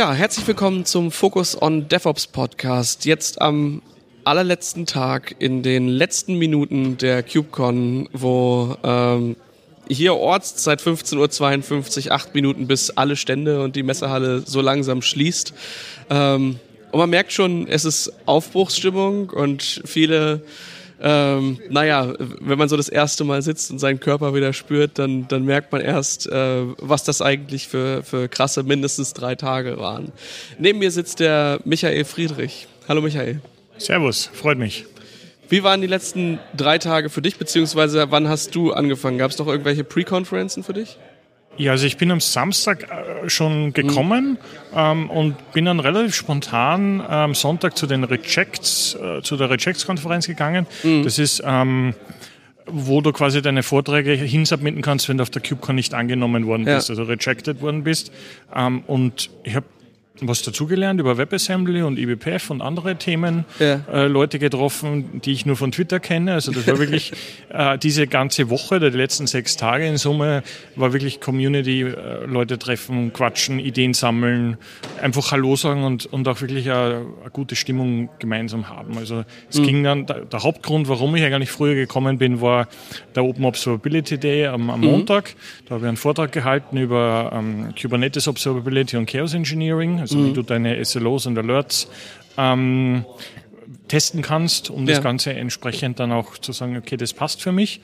Ja, herzlich willkommen zum Focus on DevOps Podcast. Jetzt am allerletzten Tag in den letzten Minuten der KubeCon, wo ähm, hier Ortszeit 15.52 Uhr, acht Minuten bis alle Stände und die Messehalle so langsam schließt. Ähm, und man merkt schon, es ist Aufbruchsstimmung und viele ähm, naja, wenn man so das erste Mal sitzt und seinen Körper wieder spürt, dann, dann merkt man erst, äh, was das eigentlich für, für krasse mindestens drei Tage waren. Neben mir sitzt der Michael Friedrich. Hallo Michael. Servus, freut mich. Wie waren die letzten drei Tage für dich, beziehungsweise wann hast du angefangen? Gab es noch irgendwelche Pre-Konferenzen für dich? Ja, also ich bin am Samstag äh, schon gekommen mhm. ähm, und bin dann relativ spontan am Sonntag zu den Rejects, äh, zu der Rejects-Konferenz gegangen. Mhm. Das ist ähm, wo du quasi deine Vorträge hinsubmitten kannst, wenn du auf der KubeCon nicht angenommen worden bist, ja. also rejected worden bist. Ähm, und ich habe was dazugelernt über WebAssembly und eBPF und andere Themen, ja. äh, Leute getroffen, die ich nur von Twitter kenne. Also das war wirklich äh, diese ganze Woche, oder die letzten sechs Tage in Summe, war wirklich Community, äh, Leute treffen, quatschen, Ideen sammeln, einfach Hallo sagen und, und auch wirklich eine, eine gute Stimmung gemeinsam haben. Also es mhm. ging dann, der, der, Hauptgrund, warum ich eigentlich früher gekommen bin, war der Open Observability Day am, am mhm. Montag. Da habe ich einen Vortrag gehalten über ähm, Kubernetes Observability und Chaos Engineering also mhm. wie du deine SLOs und Alerts ähm, testen kannst, um ja. das Ganze entsprechend dann auch zu sagen, okay, das passt für mich.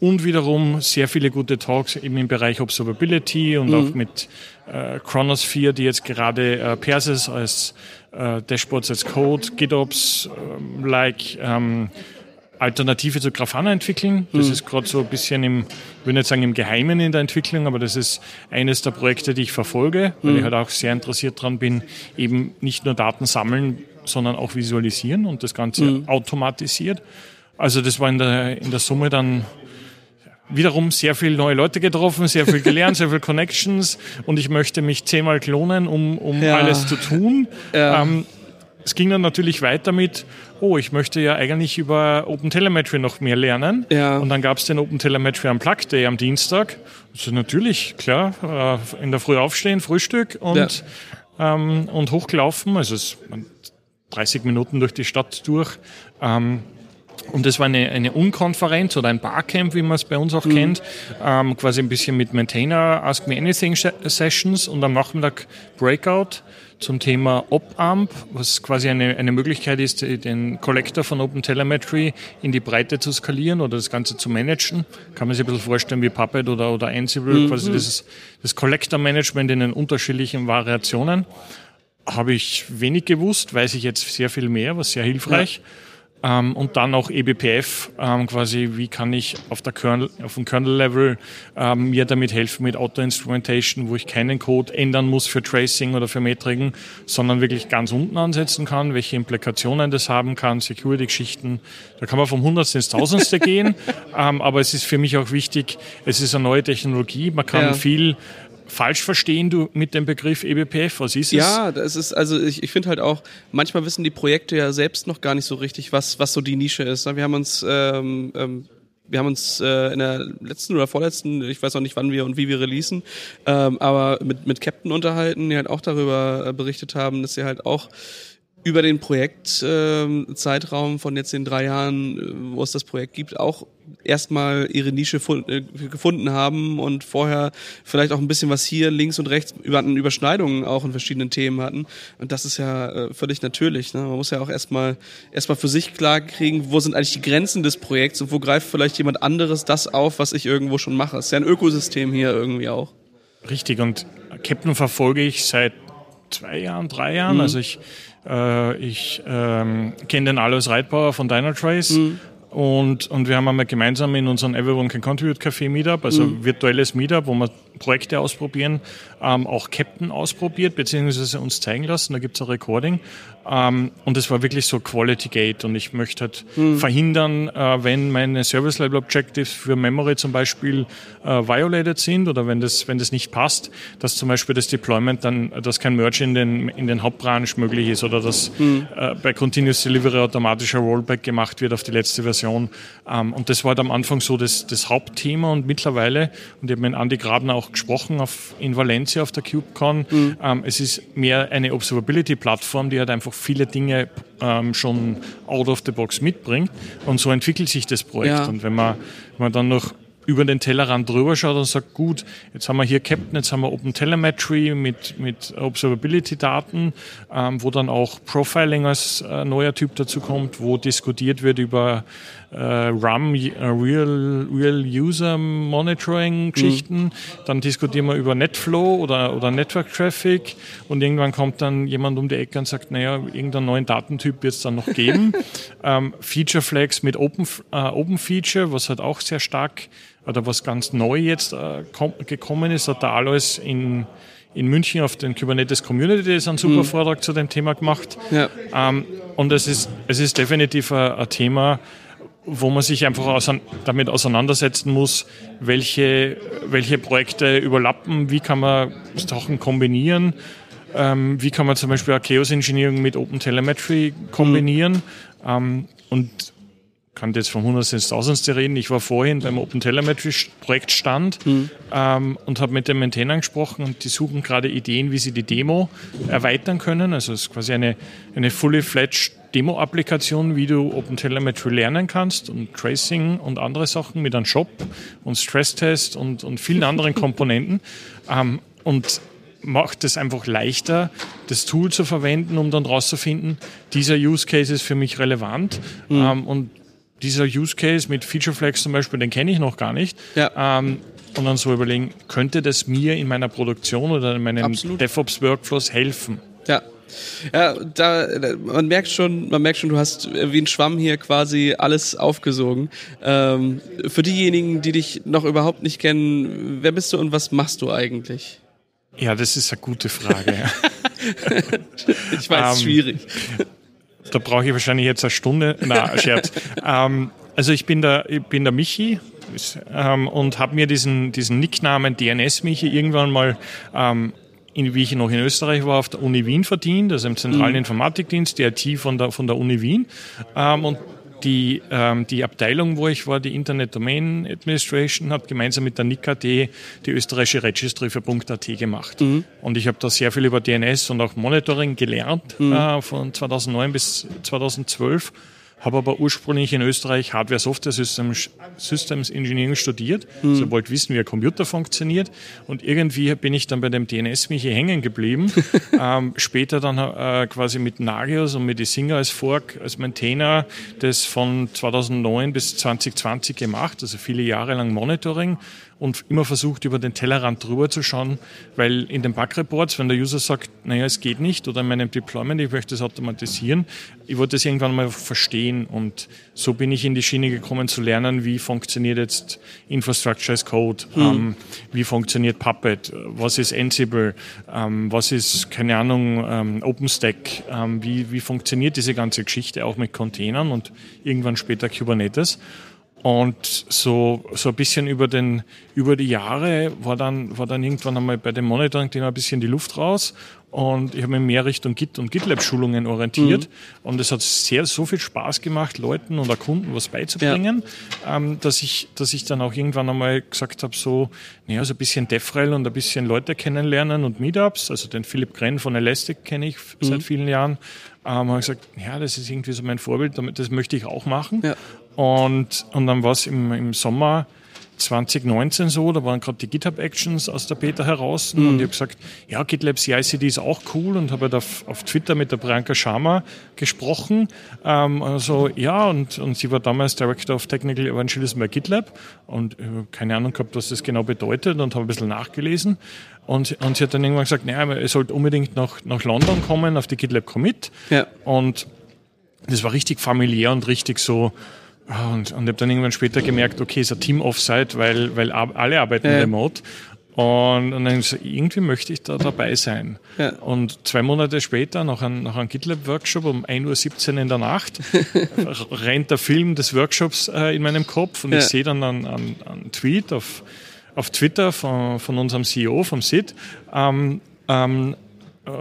Und wiederum sehr viele gute Talks eben im Bereich Observability und mhm. auch mit äh, Chronosphere, die jetzt gerade äh, Persis als äh, Dashboards als Code, GitOps, äh, like ähm, Alternative zu Grafana entwickeln. Das mhm. ist gerade so ein bisschen im, ich will nicht sagen im Geheimen in der Entwicklung, aber das ist eines der Projekte, die ich verfolge, weil mhm. ich halt auch sehr interessiert dran bin, eben nicht nur Daten sammeln, sondern auch visualisieren und das Ganze mhm. automatisiert. Also das war in der, in der Summe dann wiederum sehr viele neue Leute getroffen, sehr viel gelernt, sehr viel Connections und ich möchte mich zehnmal klonen, um, um ja. alles zu tun. Ja. Ähm, es ging dann natürlich weiter mit, oh, ich möchte ja eigentlich über OpenTelemetry noch mehr lernen. Ja. Und dann gab es den OpenTelemetry am Plug Day am Dienstag. Also natürlich, klar, äh, in der Früh aufstehen, Frühstück und, ja. ähm, und hochgelaufen. Also es 30 Minuten durch die Stadt durch. Ähm, und das war eine, eine Unkonferenz oder ein Barcamp, wie man es bei uns auch mhm. kennt. Ähm, quasi ein bisschen mit Maintainer Ask Me Anything Sessions und am Nachmittag Breakout zum Thema OpAmp, was quasi eine, eine Möglichkeit ist, den Collector von OpenTelemetry in die Breite zu skalieren oder das Ganze zu managen. Kann man sich ein bisschen vorstellen wie Puppet oder, oder Ansible, mhm. quasi das, das Collector-Management in den unterschiedlichen Variationen. Habe ich wenig gewusst, weiß ich jetzt sehr viel mehr, was sehr hilfreich. Ja. Ähm, und dann auch eBPF, ähm, quasi, wie kann ich auf, der Kernel, auf dem Kernel-Level ähm, mir damit helfen mit Auto-Instrumentation, wo ich keinen Code ändern muss für Tracing oder für Metriken, sondern wirklich ganz unten ansetzen kann, welche Implikationen das haben kann, Security-Geschichten. Da kann man vom Hundertste ins Tausendste gehen, ähm, aber es ist für mich auch wichtig, es ist eine neue Technologie, man kann ja. viel falsch verstehen du mit dem Begriff eBPF? Was ist es? Ja, das ist, also ich, ich finde halt auch, manchmal wissen die Projekte ja selbst noch gar nicht so richtig, was, was so die Nische ist. Wir haben uns, ähm, ähm, wir haben uns äh, in der letzten oder vorletzten, ich weiß noch nicht, wann wir und wie wir releasen, ähm, aber mit, mit Captain unterhalten, die halt auch darüber äh, berichtet haben, dass sie halt auch über den Projektzeitraum äh, von jetzt den drei Jahren, äh, wo es das Projekt gibt, auch erstmal ihre Nische äh, gefunden haben und vorher vielleicht auch ein bisschen was hier links und rechts über Überschneidungen auch in verschiedenen Themen hatten. Und das ist ja äh, völlig natürlich. Ne? Man muss ja auch erstmal erstmal für sich klar kriegen, wo sind eigentlich die Grenzen des Projekts und wo greift vielleicht jemand anderes das auf, was ich irgendwo schon mache. Es ist ja ein Ökosystem hier irgendwie auch. Richtig, und Captain verfolge ich seit zwei Jahren, drei Jahren. Mhm. Also ich äh, ich ähm, kenne den Alois Reitbauer von Dynatrace. Mhm. Und, und wir haben einmal gemeinsam in unserem Everyone Can Contribute Café Meetup, also mhm. virtuelles Meetup, wo wir Projekte ausprobieren, ähm, auch Captain ausprobiert, beziehungsweise uns zeigen lassen. Da gibt's ein Recording. Ähm, und es war wirklich so Quality Gate. Und ich möchte halt mhm. verhindern, äh, wenn meine Service Level Objectives für Memory zum Beispiel äh, violated sind oder wenn das, wenn das nicht passt, dass zum Beispiel das Deployment dann, dass kein Merge in den, in den Hauptbranch möglich ist oder dass mhm. äh, bei Continuous Delivery automatischer Rollback gemacht wird auf die letzte Version. Ähm, und das war halt am Anfang so das, das Hauptthema und mittlerweile, und ich habe mit Andy Grabner auch gesprochen auf, in Valencia auf der KubeCon, mhm. ähm, es ist mehr eine Observability-Plattform, die halt einfach viele Dinge ähm, schon out of the box mitbringt. Und so entwickelt sich das Projekt. Ja. Und wenn man, wenn man dann noch über den Tellerrand drüber schaut und sagt, gut, jetzt haben wir hier Captain, jetzt haben wir Open Telemetry mit, mit Observability-Daten, ähm, wo dann auch Profiling als äh, neuer Typ dazu kommt, wo diskutiert wird über RAM, äh, Real, Real User Monitoring Geschichten. Mhm. Dann diskutieren wir über Netflow oder, oder Network Traffic und irgendwann kommt dann jemand um die Ecke und sagt, naja, irgendeinen neuen Datentyp wird es dann noch geben. ähm, Feature Flags mit Open, äh, Open Feature, was halt auch sehr stark oder was ganz neu jetzt äh, gekommen ist, hat der Alois in, in München auf den Kubernetes Community Days einen super mhm. Vortrag zu dem Thema gemacht. Ja. Ähm, und es ist, es ist definitiv ein, ein Thema, wo man sich einfach ausein damit auseinandersetzen muss, welche, welche Projekte überlappen, wie kann man Sachen kombinieren, ähm, wie kann man zum Beispiel Chaos Engineering mit Open Telemetry kombinieren. Mhm. Ähm, und kann jetzt vom Hundertsten ins Tausendste reden. Ich war vorhin beim Open Telemetry Projektstand mhm. ähm, und habe mit dem Maintainer gesprochen und die suchen gerade Ideen, wie sie die Demo erweitern können. Also es ist quasi eine, eine fully fledged Demo-Applikation, wie du Open Telemetry lernen kannst und Tracing und andere Sachen mit einem Shop und Stresstest und, und vielen anderen Komponenten. Ähm, und macht es einfach leichter, das Tool zu verwenden, um dann rauszufinden, dieser Use Case ist für mich relevant. Mhm. Ähm, und dieser Use Case mit Feature Flags zum Beispiel, den kenne ich noch gar nicht. Ja. Ähm, und dann so überlegen, könnte das mir in meiner Produktion oder in meinen DevOps-Workflows helfen? Ja. Ja, da man merkt schon, man merkt schon, du hast wie ein Schwamm hier quasi alles aufgesogen. Ähm, für diejenigen, die dich noch überhaupt nicht kennen, wer bist du und was machst du eigentlich? Ja, das ist eine gute Frage. ich weiß, ähm, schwierig. Da brauche ich wahrscheinlich jetzt eine Stunde. Na, Scherz. ähm, also ich bin der, ich bin der Michi ähm, und habe mir diesen, diesen Nicknamen DNS-Michi irgendwann mal ähm, in, wie ich noch in Österreich war, auf der Uni Wien verdient, also im zentralen mhm. Informatikdienst, die IT von der, von der Uni Wien. Ähm, und die, ähm, die Abteilung, wo ich war, die Internet Domain Administration, hat gemeinsam mit der NIC.at die österreichische Registry für .at gemacht. Mhm. Und ich habe da sehr viel über DNS und auch Monitoring gelernt, mhm. äh, von 2009 bis 2012 habe aber ursprünglich in Österreich Hardware Software Systems, Systems Engineering studiert, mhm. also wollte wissen, wie ein Computer funktioniert und irgendwie bin ich dann bei dem DNS mich hängen geblieben. ähm, später dann äh, quasi mit Nagios und mit Isinger als Fork, als Maintainer das von 2009 bis 2020 gemacht, also viele Jahre lang Monitoring und immer versucht, über den Tellerrand drüber zu schauen, weil in den Bug-Reports, wenn der User sagt, naja, es geht nicht, oder in meinem Deployment, ich möchte das automatisieren, ich wollte das irgendwann mal verstehen und so bin ich in die Schiene gekommen zu lernen, wie funktioniert jetzt Infrastructure as Code, hm. ähm, wie funktioniert Puppet, was ist Ansible, ähm, was ist, keine Ahnung, ähm, OpenStack, ähm, wie, wie funktioniert diese ganze Geschichte auch mit Containern und irgendwann später Kubernetes. Und so, so ein bisschen über, den, über die Jahre war dann, war dann irgendwann einmal bei dem Monitoring-Thema ein bisschen die Luft raus. Und ich habe mich mehr Richtung Git und GitLab-Schulungen orientiert. Mhm. Und es hat sehr, so viel Spaß gemacht, Leuten oder Kunden was beizubringen, ja. ähm, dass, ich, dass ich dann auch irgendwann einmal gesagt habe, so, naja, so ein bisschen DevRel und ein bisschen Leute kennenlernen und Meetups. Also den Philipp Grenn von Elastic kenne ich mhm. seit vielen Jahren. Ähm, habe gesagt, ja, das ist irgendwie so mein Vorbild, das möchte ich auch machen. Ja. Und, und dann war es im, im Sommer 2019 so, da waren gerade die GitHub Actions aus der Beta heraus mhm. und ich habe gesagt, ja, GitLab CICD ist auch cool und habe halt auf, auf Twitter mit der Priyanka Sharma gesprochen. Ähm, also ja, und, und sie war damals Director of Technical Evangelism bei GitLab und äh, keine Ahnung gehabt, was das genau bedeutet und habe ein bisschen nachgelesen. Und, und sie hat dann irgendwann gesagt, naja, ihr sollt unbedingt nach, nach London kommen auf die GitLab Commit. Ja. Und das war richtig familiär und richtig so, und, und ich habe dann irgendwann später gemerkt, okay, ist ein Team-Offsite, weil, weil alle arbeiten ja. remote. Und, und dann so, irgendwie möchte ich da dabei sein. Ja. Und zwei Monate später, nach einem, nach einem GitLab-Workshop um 1.17 Uhr in der Nacht, rennt der Film des Workshops äh, in meinem Kopf und ja. ich sehe dann einen, einen, einen, Tweet auf, auf Twitter von, von unserem CEO, vom Sid, ähm, ähm, uh,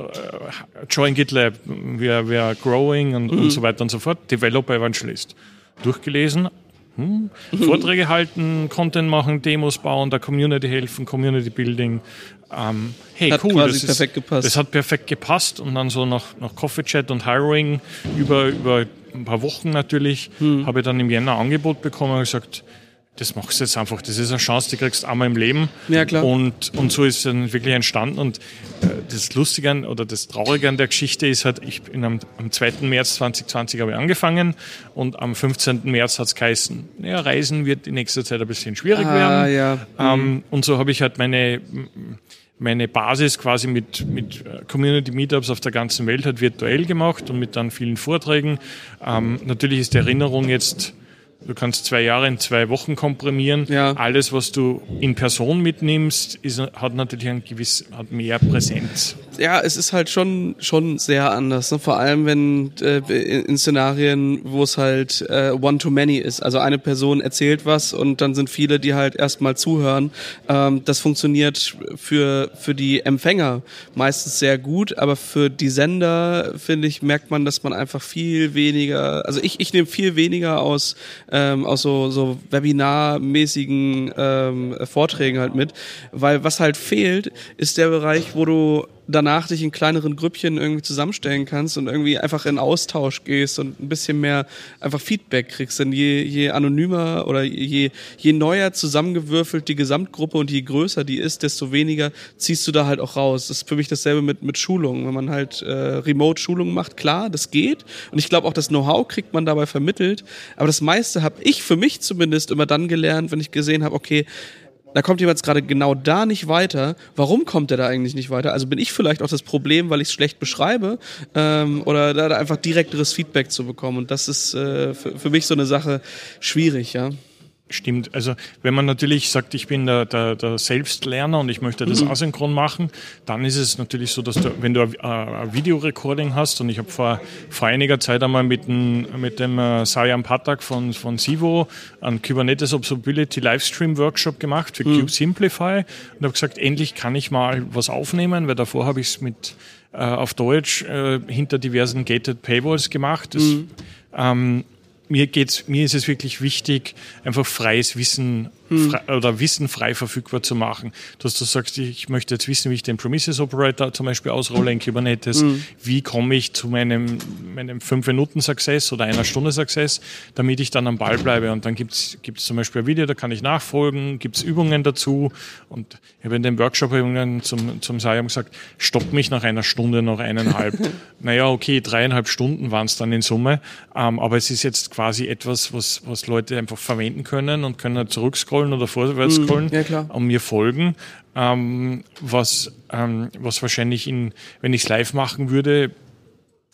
join GitLab, we are, we are growing und, mhm. und so weiter und so fort, Developer Evangelist. Durchgelesen, hm, Vorträge halten, Content machen, Demos bauen, der Community helfen, Community Building. Ähm, hey, hat cool, das, ist, perfekt gepasst. das hat perfekt gepasst und dann so nach, nach Coffee Chat und Hiring über, über ein paar Wochen natürlich Hm. habe ich dann im Jänner ein Angebot bekommen und gesagt, das machst du jetzt einfach, das ist eine Chance, die kriegst du einmal im Leben. Ja, klar. Und, und so ist es dann wirklich entstanden. Und äh, das Lustige an, oder das Traurige an der Geschichte ist halt, ich bin am, am 2. März 2020 habe ich angefangen und am 15. März hat es geheißen, ja, Reisen wird in nächster Zeit ein bisschen schwierig Ah, werden. ja. Ähm, und so habe ich halt meine, meine Basis quasi mit, mit äh, Community Meetups auf der ganzen Welt halt virtuell gemacht und mit dann vielen Vorträgen. Ähm, natürlich ist die Erinnerung jetzt, du kannst zwei Jahre in zwei Wochen komprimieren. Ja. Alles, was du in Person mitnimmst, ist, hat natürlich ein gewiss, hat mehr Präsenz. Ja, es ist halt schon schon sehr anders. Ne? Vor allem wenn äh, in, Szenarien, wo es halt äh, one to many ist. Also eine Person erzählt was und dann sind viele, die halt erstmal zuhören. Ähm, das funktioniert für für die Empfänger meistens sehr gut, aber für die Sender finde ich merkt man, dass man einfach viel weniger. Also ich ich nehme viel weniger aus ähm, aus so so Webinar-mäßigen ähm, Vorträgen halt mit, weil was halt fehlt, ist der Bereich, wo du danach dich in kleineren Grüppchen irgendwie zusammenstellen kannst und irgendwie einfach in Austausch gehst und ein bisschen mehr einfach Feedback kriegst. Denn je, je anonymer oder je, je neuer zusammengewürfelt die Gesamtgruppe und je größer die ist, desto weniger ziehst du da halt auch raus. Das ist für mich dasselbe mit, mit Schulungen. Wenn man halt äh, Remote-Schulungen macht, klar, das geht. Und ich glaube auch, das Know-how kriegt man dabei vermittelt. Aber das meiste habe ich für mich zumindest immer dann gelernt, wenn ich gesehen habe, okay, da kommt jemand gerade genau da nicht weiter. Warum kommt er da eigentlich nicht weiter? Also bin ich vielleicht auch das Problem, weil ich es schlecht beschreibe ähm, oder da, da einfach direkteres Feedback zu bekommen. Und das ist äh, für, für mich so eine Sache schwierig, ja. Stimmt. Also wenn man natürlich sagt, ich bin der, der, der Selbstlerner und ich möchte das asynchron machen, dann ist es natürlich so, dass du, wenn du ein, ein Videorecording hast und ich habe vor, vor einiger Zeit einmal mit dem, mit dem äh, Patak von, von Sivo einen Kubernetes Observability Livestream Workshop gemacht für Cube Simplify und habe gesagt, endlich kann ich mal was aufnehmen, weil davor habe ich es mit äh, auf Deutsch äh, hinter diversen gated Paywalls gemacht. Das, ähm, mir geht's, mir ist es wirklich wichtig, einfach freies Wissen frei, oder Wissen frei verfügbar zu machen. Dass du sagst, ich möchte jetzt wissen, wie ich den Prometheus Operator zum Beispiel ausrolle in Kubernetes. Wie komme ich zu meinem, meinem 5-Minuten-Success oder einer Stunde Success, damit ich dann am Ball bleibe. Und dann gibt's gibt's zum Beispiel ein Video, da kann ich nachfolgen, gibt's Übungen dazu. Und ich habe in dem Workshop irgendwann zum, zum Sayam gesagt, stopp mich nach einer Stunde, noch eineinhalb. naja, okay, dreieinhalb Stunden waren es dann in Summe. Ähm, aber es ist jetzt quasi etwas, was, was Leute einfach verwenden können und können halt zurückscrollen oder vorwärts scrollen ja, klar. und mir folgen. Ähm, was, ähm, was wahrscheinlich in, wenn ich es live machen würde,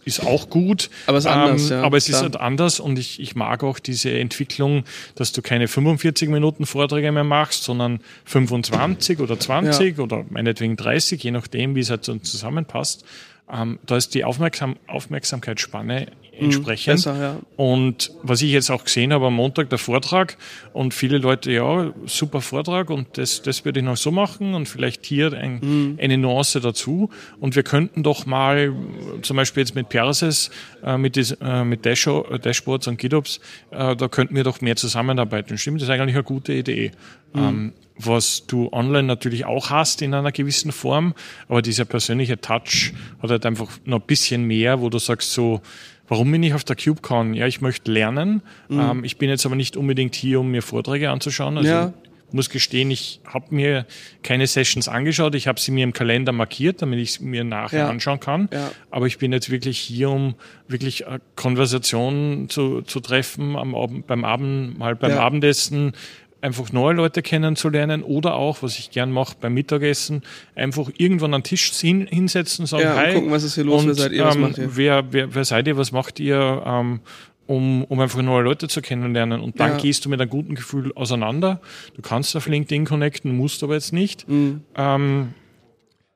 ist auch gut. Aber es ist anders, ja, Aber es ist halt anders und ich, ich mag auch diese Entwicklung, dass du keine 45 Minuten Vorträge mehr machst, sondern 25 oder 20 oder meinetwegen 30, je nachdem, wie es halt so zusammenpasst. Ähm, da ist die Aufmerksam Aufmerksamkeitsspanne entsprechend. besser, ja. Und was ich jetzt auch gesehen habe am Montag, der Vortrag und viele Leute, ja, super Vortrag und das, das würde ich noch so machen und vielleicht hier ein, Mhm. eine Nuance dazu. Und wir könnten doch mal, zum Beispiel jetzt mit Perses, äh, mit, äh, mit Dasho, äh, Dashboards und GitOps, äh, da könnten wir doch mehr zusammenarbeiten. Stimmt, das ist eigentlich eine gute Idee. Mhm. Ähm, was du online natürlich auch hast in einer gewissen Form, aber dieser persönliche Touch hat halt einfach noch ein bisschen mehr, wo du sagst so, Warum bin ich auf der KubeCon? Ja, ich möchte lernen. Ähm, ich bin jetzt aber nicht unbedingt hier, um mir Vorträge anzuschauen. Also Ja. ich muss gestehen, ich habe mir keine Sessions angeschaut. Ich habe sie mir im Kalender markiert, damit ich es mir nachher Ja. anschauen kann. Ja. Aber ich bin jetzt wirklich hier, um wirklich eine Konversation zu, zu treffen am Abend, beim Abend, mal beim. Abendessen, einfach neue Leute kennenzulernen oder auch, was ich gern mache beim Mittagessen, einfach irgendwann an den Tisch hin, hinsetzen, sagen, Ja, und hi. gucken, was ist hier los, wer seid ihr, was ähm, macht ihr? Wer, wer, wer seid ihr, was macht ihr, ähm, um, um einfach neue Leute zu kennenlernen. Und dann Ja. gehst du mit einem guten Gefühl auseinander. Du kannst auf LinkedIn connecten, musst aber jetzt nicht. Mhm. Ähm,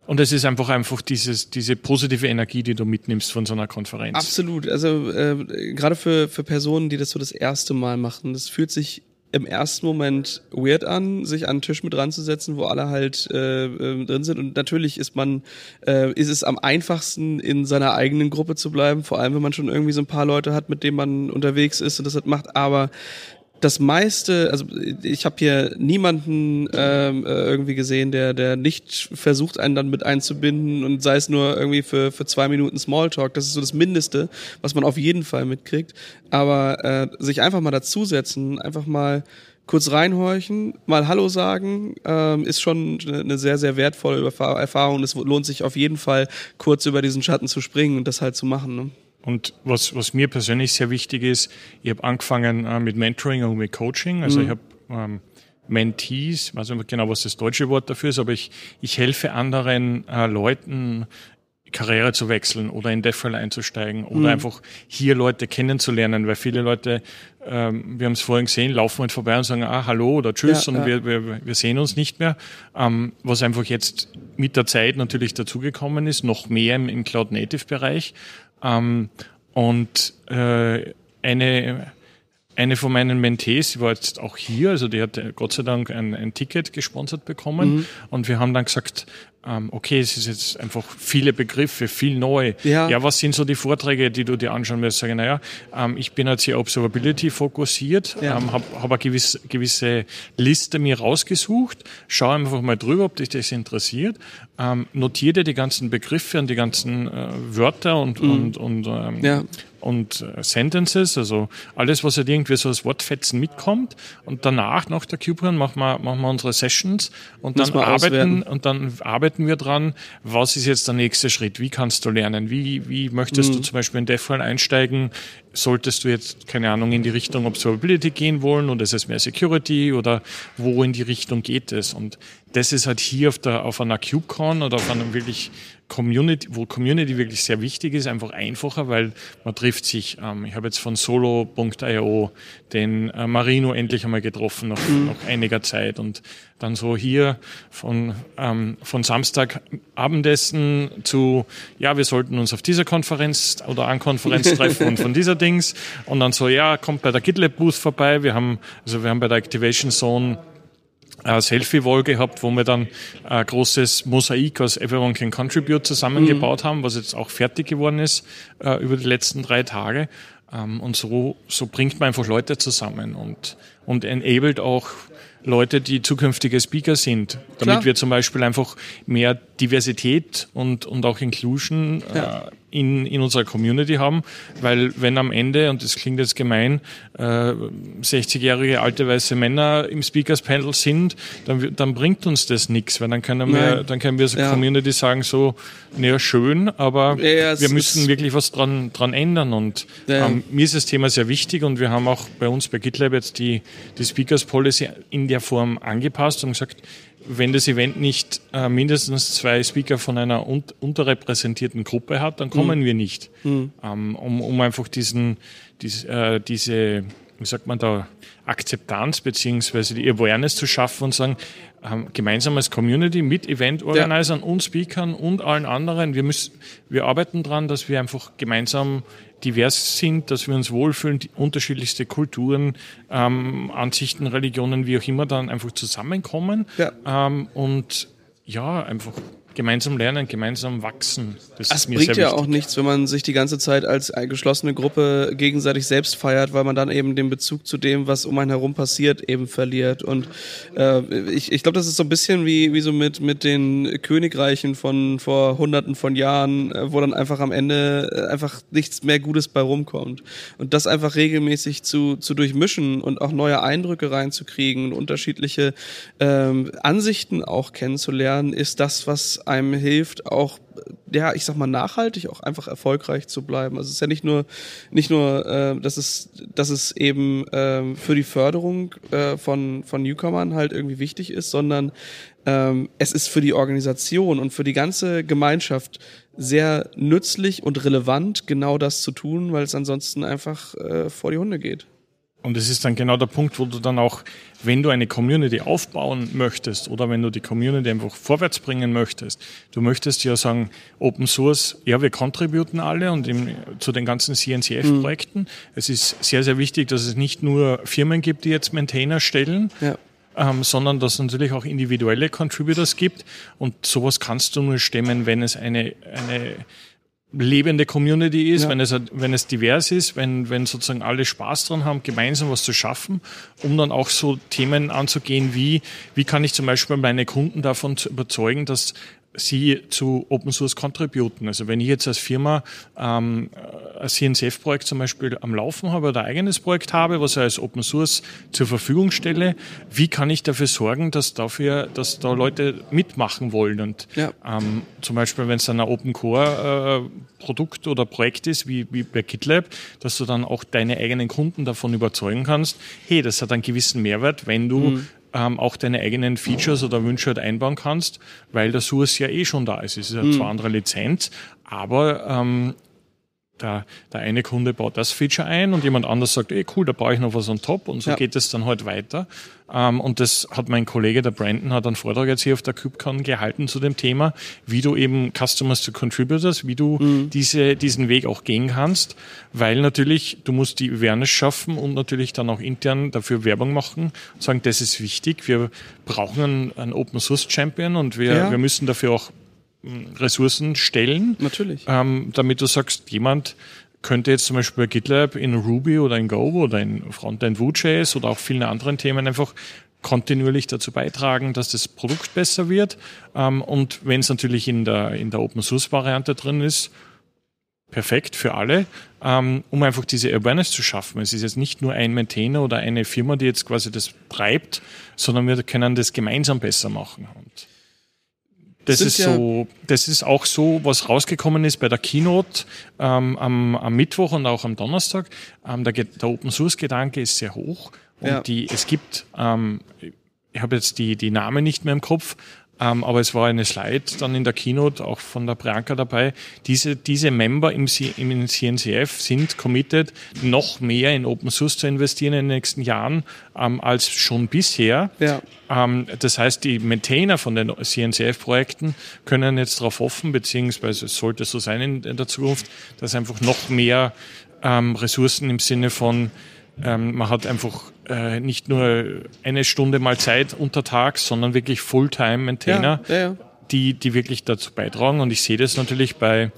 und es ist einfach einfach dieses, diese positive Energie, die du mitnimmst von so einer Konferenz. Absolut. Also äh, gerade für, für Personen, die das so das erste Mal machen, das fühlt sich im ersten Moment weird an, sich an einen Tisch mit ranzusetzen, wo alle halt äh, äh, drin sind. Und natürlich ist man, äh, ist es am einfachsten, in seiner eigenen Gruppe zu bleiben, vor allem wenn man schon irgendwie so ein paar Leute hat, mit denen man unterwegs ist und das halt macht. Aber das meiste, also ich habe hier niemanden ähm, äh, irgendwie gesehen, der der nicht versucht, einen dann mit einzubinden und sei es nur irgendwie für für zwei Minuten Smalltalk. Das ist so das Mindeste, was man auf jeden Fall mitkriegt. Aber äh, sich einfach mal dazusetzen, einfach mal kurz reinhorchen, mal Hallo sagen, ähm, ist schon eine sehr, sehr wertvolle Erfahrung. Es lohnt sich auf jeden Fall, kurz über diesen Schatten zu springen und das halt zu machen. Ne? Und was, was mir persönlich sehr wichtig ist, ich habe angefangen äh, mit Mentoring und mit Coaching. Also mhm. ich habe ähm, Mentees, ich weiß nicht genau, was das deutsche Wort dafür ist, aber ich, ich helfe anderen äh, Leuten, Karriere zu wechseln oder in DevRel einzusteigen oder mhm. einfach hier Leute kennenzulernen, weil viele Leute, ähm, wir haben es vorhin gesehen, laufen halt vorbei und sagen, ah, hallo oder tschüss ja, und ja. Wir, wir, wir sehen uns nicht mehr. Ähm, was einfach jetzt mit der Zeit natürlich dazugekommen ist, noch mehr im, im Cloud-Native-Bereich. Ähm, und äh, eine, eine von meinen Mentees, die war jetzt auch hier, also die hat Gott sei Dank ein, ein Ticket gesponsert bekommen. Mhm. Und wir haben dann gesagt, ähm, okay, es ist jetzt einfach viele Begriffe, viel neu. Ja. ja, was sind so die Vorträge, die du dir anschauen wirst? Sagen, naja, ähm, ich bin jetzt hier Observability fokussiert, ja. ähm, habe hab eine gewisse, gewisse Liste mir rausgesucht, schau einfach mal drüber, ob dich das interessiert, ähm, notiere dir die ganzen Begriffe und die ganzen äh, Wörter und, mhm. und, und ähm, ja und äh, Sentences, also alles, was halt irgendwie so als Wortfetzen mitkommt. Und danach, nach der KubeCon, machen wir, machen wir unsere Sessions und dann arbeiten, und dann arbeiten wir dran, was ist jetzt der nächste Schritt? Wie kannst du lernen? Wie, wie möchtest mhm. du zum Beispiel in DevFile einsteigen? Solltest du jetzt, keine Ahnung, in die Richtung Observability gehen wollen oder ist es mehr Security oder wo in die Richtung geht es? Und das ist halt hier auf, der, auf einer KubeCon oder auf einem wirklich Community, wo Community wirklich sehr wichtig ist, einfach einfacher, weil man trifft sich. Ähm, ich habe jetzt von solo.io den äh, Marino endlich einmal getroffen nach, mhm. nach einiger Zeit und dann so hier von, ähm, von Samstag Abendessen zu, ja, wir sollten uns auf dieser Konferenz oder an Konferenz treffen und von dieser Dings und dann so, ja, kommt bei der GitLab Booth vorbei. Wir haben, also wir haben bei der Activation Zone äh, Selfie-Wall gehabt, wo wir dann ein großes Mosaik aus Everyone Can Contribute zusammengebaut mhm. haben, was jetzt auch fertig geworden ist äh, über die letzten drei Tage. Ähm, und so, so bringt man einfach Leute zusammen und, und enabled auch Leute, die zukünftige Speaker sind, damit Klar. wir zum Beispiel einfach mehr Diversität und, und auch Inclusion ja. äh, in, in unserer Community haben, weil wenn am Ende, und das klingt jetzt gemein, äh, 60-jährige alte weiße Männer im Speakers Panel sind, dann, dann bringt uns das nichts, weil dann können wir, dann können wir als ja. Community sagen so, naja, schön, aber ja, wir müssen wirklich was dran, dran ändern und ähm, mir ist das Thema sehr wichtig und wir haben auch bei uns bei GitLab jetzt die, die Speakers Policy in der Form angepasst und gesagt, wenn das Event nicht äh, mindestens zwei Speaker von einer un unterrepräsentierten Gruppe hat, dann kommen mhm. wir nicht. Mhm. Ähm, um, um einfach diesen, dies, äh, diese, wie sagt man da, Akzeptanz beziehungsweise die Awareness zu schaffen und sagen, ähm, gemeinsam als Community mit Event-Organisern ja. und Speakern und allen anderen, wir müssen, wir arbeiten dran, dass wir einfach gemeinsam divers sind, dass wir uns wohlfühlen, die unterschiedlichste Kulturen, ähm, Ansichten, Religionen, wie auch immer, dann einfach zusammenkommen ja. ähm, und ja, einfach gemeinsam lernen, gemeinsam wachsen. Das es bringt ja auch nichts, wenn man sich die ganze Zeit als geschlossene Gruppe gegenseitig selbst feiert, weil man dann eben den Bezug zu dem, was um einen herum passiert, eben verliert. Und äh, ich, ich glaube, das ist so ein bisschen wie, wie so mit, mit den Königreichen von vor hunderten von Jahren, äh, wo dann einfach am Ende äh, einfach nichts mehr Gutes bei rumkommt. Und das einfach regelmäßig zu, zu durchmischen und auch neue Eindrücke reinzukriegen und unterschiedliche ähm, Ansichten auch kennenzulernen, ist das, was einem hilft, auch ja, ich sag mal nachhaltig auch einfach erfolgreich zu bleiben. Also es ist ja nicht nur nicht nur, äh, dass es dass es eben äh, für die Förderung äh, von von Newcomern halt irgendwie wichtig ist, sondern ähm, es ist für die Organisation und für die ganze Gemeinschaft sehr nützlich und relevant, genau das zu tun, weil es ansonsten einfach äh, vor die Hunde geht. Und es ist dann genau der Punkt, wo du dann auch, wenn du eine Community aufbauen möchtest oder wenn du die Community einfach vorwärts bringen möchtest, du möchtest ja sagen, Open Source, ja, wir contributen alle und im, zu den ganzen CNCF-Projekten. Mhm. Es ist sehr, sehr wichtig, dass es nicht nur Firmen gibt, die jetzt Maintainer stellen, ja. ähm, sondern dass es natürlich auch individuelle Contributors gibt. Und sowas kannst du nur stemmen, wenn es eine, eine lebende Community ist, ja. wenn, es, wenn es divers ist, wenn, wenn sozusagen alle Spaß dran haben, gemeinsam was zu schaffen, um dann auch so Themen anzugehen wie, wie kann ich zum Beispiel meine Kunden davon überzeugen, dass sie zu Open Source contributen. Also wenn ich jetzt als Firma ähm, ein CNCF-Projekt zum Beispiel am Laufen habe oder ein eigenes Projekt habe, was ich als Open Source zur Verfügung stelle, wie kann ich dafür sorgen, dass dafür, dass da Leute mitmachen wollen? Und ja. ähm, zum Beispiel, wenn es dann ein Open Core äh, Produkt oder Projekt ist, wie, wie bei GitLab, dass du dann auch deine eigenen Kunden davon überzeugen kannst, hey, das hat einen gewissen Mehrwert, wenn du mhm ähm, auch deine eigenen Features oder Wünsche halt einbauen kannst, weil der Source ja eh schon da ist. Es ist ja mhm. zwar andere Lizenz, aber ähm, der, der eine Kunde baut das Feature ein und jemand anders sagt, ey cool, da baue ich noch was on top und so ja. geht es dann halt weiter. Ähm, und das hat mein Kollege, der Brandon, hat einen Vortrag jetzt hier auf der KubeCon gehalten zu dem Thema, wie du eben Customers to Contributors, wie du mhm. diese, diesen Weg auch gehen kannst, weil natürlich du musst die Awareness schaffen und natürlich dann auch intern dafür Werbung machen, sagen, das ist wichtig, wir brauchen einen, einen Open Source Champion und wir, ja. wir müssen dafür auch Ressourcen stellen. Natürlich. Ähm, damit du sagst, jemand könnte jetzt zum Beispiel bei GitLab in Ruby oder in Go oder in Frontend Vue.js oder auch vielen anderen Themen einfach kontinuierlich dazu beitragen, dass das Produkt besser wird. Ähm, und wenn es natürlich in der, in der Open Source Variante drin ist, perfekt für alle, ähm, um einfach diese Awareness zu schaffen. Es ist jetzt nicht nur ein Maintainer oder eine Firma, die jetzt quasi das treibt, sondern wir können das gemeinsam besser machen. Und das ist ja so, das ist auch so, was rausgekommen ist bei der Keynote ähm, am, am Mittwoch und auch am Donnerstag. Ähm, der, der Open Source Gedanke ist sehr hoch und ja. die, es gibt, ähm, ich habe jetzt die, die Namen nicht mehr im Kopf, ähm, aber es war eine Slide dann in der Keynote auch von der Priyanka dabei. Diese, diese Member im, C, im CNCF sind committed, noch mehr in Open Source zu investieren in den nächsten Jahren ähm, als schon bisher. Ja. Ähm, das heißt, die Maintainer von den CNCF-Projekten können jetzt darauf hoffen, beziehungsweise es sollte so sein in, in der Zukunft, dass einfach noch mehr ähm, Ressourcen im Sinne von ähm, man hat einfach äh, nicht nur eine Stunde mal Zeit untertags, sondern wirklich Fulltime-Maintainer, ja, ja, ja. die, die wirklich dazu beitragen. Und ich sehe das natürlich bei,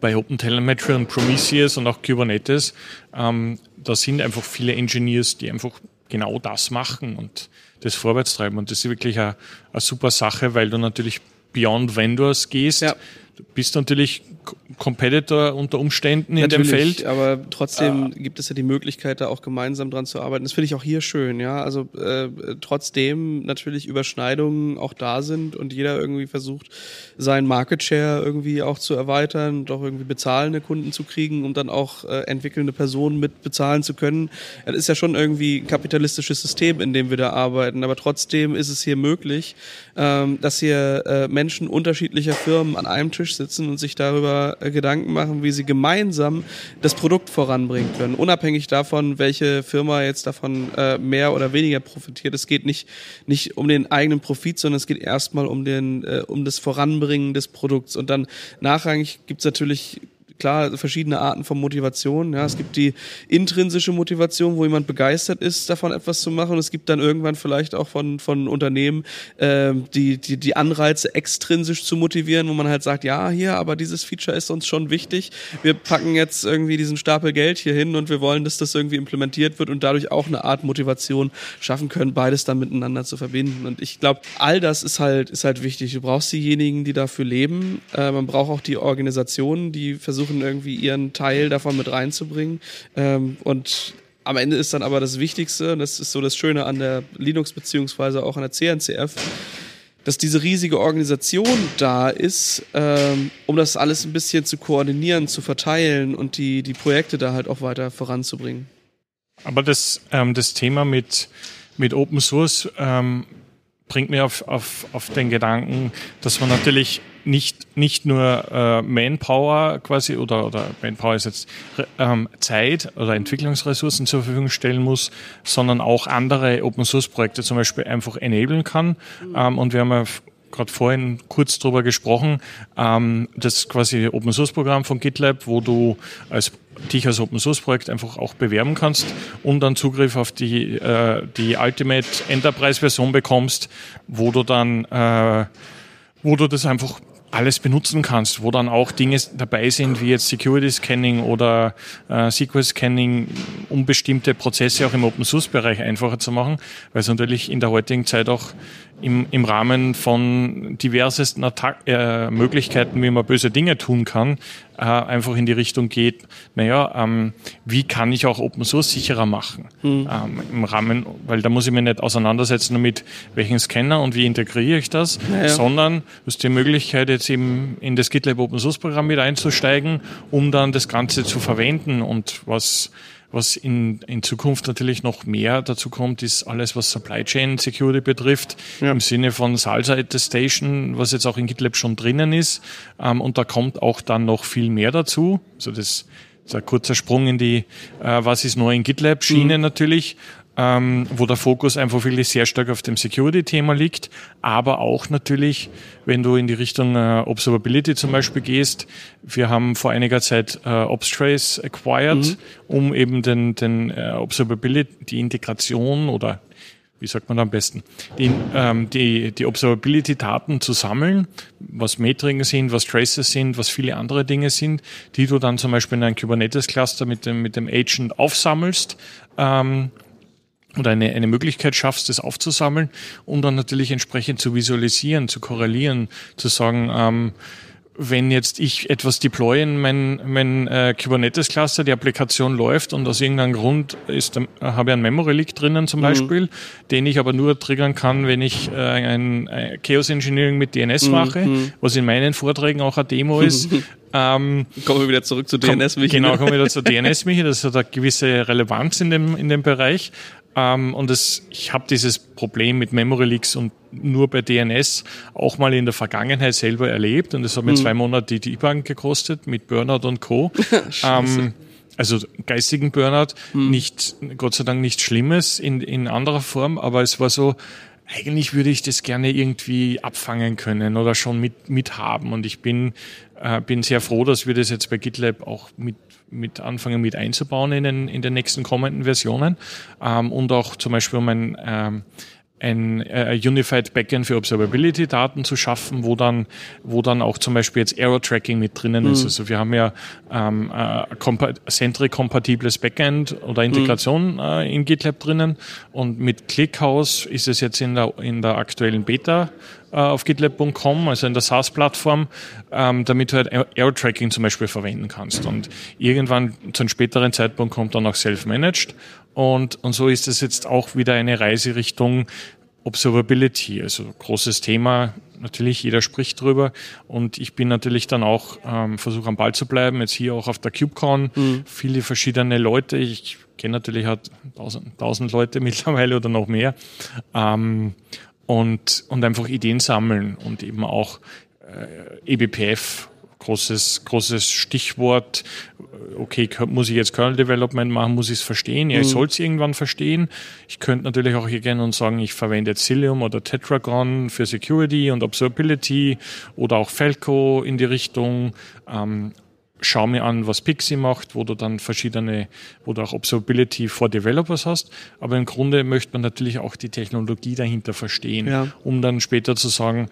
bei OpenTelemetry und Prometheus und auch Kubernetes. Ähm, da sind einfach viele Engineers, die einfach genau das machen und das vorwärts treiben. Und das ist wirklich eine, eine super Sache, weil du natürlich beyond Vendors gehst. Ja. Du bist natürlich Competitor unter Umständen in Natürlich, dem Feld. Aber trotzdem ah. gibt es ja die Möglichkeit, da auch gemeinsam dran zu arbeiten. Das finde ich auch hier schön, ja. Also äh, trotzdem natürlich Überschneidungen auch da sind und jeder irgendwie versucht, seinen Market Share irgendwie auch zu erweitern und auch irgendwie bezahlende Kunden zu kriegen, um dann auch äh, entwickelnde Personen mit bezahlen zu können. Das ist ja schon irgendwie ein kapitalistisches System, in dem wir da arbeiten. Aber trotzdem ist es hier möglich, ähm, dass hier äh, Menschen unterschiedlicher Firmen an einem Tisch sitzen und sich darüber äh, Gedanken machen, wie sie gemeinsam das Produkt voranbringen können, unabhängig davon, welche Firma jetzt davon äh, mehr oder weniger profitiert. Es geht nicht nicht um den eigenen Profit, sondern es geht erstmal um den äh, um das Voranbringen des Produkts und dann nachrangig gibt's natürlich klar verschiedene Arten von Motivation. Ja, es gibt die intrinsische Motivation, wo jemand begeistert ist, davon etwas zu machen. Und es gibt dann irgendwann vielleicht auch von, von Unternehmen äh, die, die, die Anreize extrinsisch zu motivieren, wo man halt sagt, ja, hier, aber dieses Feature ist uns schon wichtig. Wir packen jetzt irgendwie diesen Stapel Geld hier hin und wir wollen, dass das irgendwie implementiert wird und dadurch auch eine Art Motivation schaffen können, beides dann miteinander zu verbinden. Und ich glaube, all das ist halt, ist halt wichtig. Du brauchst diejenigen, die dafür leben. Äh, man braucht auch die Organisationen, die versuchen, versuchen irgendwie ihren Teil davon mit reinzubringen. Ähm, und am Ende ist dann aber das Wichtigste, und das ist so das Schöne an der Linux beziehungsweise auch an der CNCF, dass diese riesige Organisation da ist, ähm, um das alles ein bisschen zu koordinieren, zu verteilen und die, die Projekte da halt auch weiter voranzubringen. Aber das, ähm, das Thema mit, mit Open Source ähm, bringt mir auf, auf, auf den Gedanken, dass man natürlich nicht, nicht nur äh, Manpower quasi oder, oder Manpower ist jetzt ähm, Zeit oder Entwicklungsressourcen zur Verfügung stellen muss, sondern auch andere Open Source Projekte zum Beispiel einfach enablen kann. Ähm, und wir haben ja gerade vorhin kurz drüber gesprochen, ähm, das quasi Open Source Programm von GitLab, wo du als dich als Open Source Projekt einfach auch bewerben kannst und dann Zugriff auf die, äh, die Ultimate Enterprise Version bekommst, wo du dann, äh, wo du das einfach alles benutzen kannst, wo dann auch Dinge dabei sind, wie jetzt Security Scanning oder äh, SQL Scanning, um bestimmte Prozesse auch im Open Source Bereich einfacher zu machen, weil es natürlich in der heutigen Zeit auch im, im Rahmen von diversesten Attack äh, Möglichkeiten, wie man böse Dinge tun kann, äh, einfach in die Richtung geht, naja, ähm, wie kann ich auch Open Source sicherer machen? Mhm. Ähm, Im Rahmen, weil da muss ich mich nicht auseinandersetzen damit, welchen Scanner und wie integriere ich das, naja. sondern du hast die Möglichkeit, jetzt eben in das GitLab Open Source Programm mit einzusteigen, um dann das Ganze zu verwenden und was was in, in Zukunft natürlich noch mehr dazu kommt, ist alles, was Supply Chain Security betrifft, ja. im Sinne von Salsa Attestation, was jetzt auch in GitLab schon drinnen ist. Ähm, und da kommt auch dann noch viel mehr dazu. Also das ist ein kurzer Sprung in die, äh, was ist neu in GitLab Schiene mhm. natürlich ähm, wo der Fokus einfach wirklich sehr stark auf dem Security-Thema liegt, aber auch natürlich, wenn du in die Richtung äh, Observability zum Beispiel gehst. Wir haben vor einiger Zeit äh, Obstrace acquired, mhm. um eben den, den äh, Observability, die Integration oder wie sagt man am besten, die, ähm, die, die Observability-Daten zu sammeln, was Metriken sind, was Traces sind, was viele andere Dinge sind, die du dann zum Beispiel in einem Kubernetes-Cluster mit dem, mit dem Agent aufsammelst, ähm, oder eine, eine Möglichkeit schaffst, das aufzusammeln und dann natürlich entsprechend zu visualisieren, zu korrelieren, zu sagen, ähm, wenn jetzt ich etwas deployen, mein, mein äh, Kubernetes-Cluster, die Applikation läuft und aus irgendeinem Grund ist, äh, habe ich einen Memory-Leak drinnen zum mhm. Beispiel, den ich aber nur triggern kann, wenn ich äh, ein äh, Chaos Engineering mit DNS mhm. mache, mhm. was in meinen Vorträgen auch eine Demo ist. ähm, kommen wir wieder zurück zu DNS, Michi. Genau, kommen wir wieder zu DNS, Michi. Das hat eine gewisse Relevanz in dem, in dem Bereich. Ähm, und das, ich habe dieses Problem mit Memory Leaks und nur bei DNS auch mal in der Vergangenheit selber erlebt. Und das hat mir mhm. zwei Monate die Bank gekostet mit Burnout und Co. ähm, also geistigen Burnout, mhm. nicht, Gott sei Dank nichts Schlimmes in, in anderer Form, aber es war so, eigentlich würde ich das gerne irgendwie abfangen können oder schon mit, mit haben. Und ich bin, äh, bin sehr froh, dass wir das jetzt bei GitLab auch mit mit anfangen mit einzubauen in den, in den nächsten kommenden Versionen ähm, und auch zum Beispiel um ein, ähm, ein äh, Unified Backend für Observability-Daten zu schaffen, wo dann, wo dann auch zum Beispiel jetzt Error-Tracking mit drinnen mhm. ist. Also wir haben ja ähm, äh, Sentry-kompatibles Backend oder Integration mhm. äh, in GitLab drinnen und mit ClickHouse ist es jetzt in der, in der aktuellen Beta äh, auf gitlab.com, also in der SaaS-Plattform, ähm, damit du halt Error-Tracking zum Beispiel verwenden kannst. Und irgendwann zu einem späteren Zeitpunkt kommt dann auch Self-Managed. Und, und so ist es jetzt auch wieder eine Reise Richtung Observability, also großes Thema. Natürlich, jeder spricht drüber. Und ich bin natürlich dann auch, ähm, versuche am Ball zu bleiben, jetzt hier auch auf der KubeCon. Mhm. Viele verschiedene Leute. Ich kenne natürlich halt tausend, tausend Leute mittlerweile oder noch mehr. Ähm, und, und einfach Ideen sammeln und eben auch äh, eBPF, großes, großes Stichwort. Okay, muss ich jetzt Kernel Development machen, muss ich es verstehen? Ja, ich mhm. soll es irgendwann verstehen. Ich könnte natürlich auch hier gerne und sagen, ich verwende Cilium oder Tetragon für Security und Observability oder auch Falco in die Richtung. Ähm, schau mir an, was Pixie macht, wo du dann verschiedene, wo du auch Observability for Developers hast. Aber im Grunde möchte man natürlich auch die Technologie dahinter verstehen, ja. um dann später zu sagen,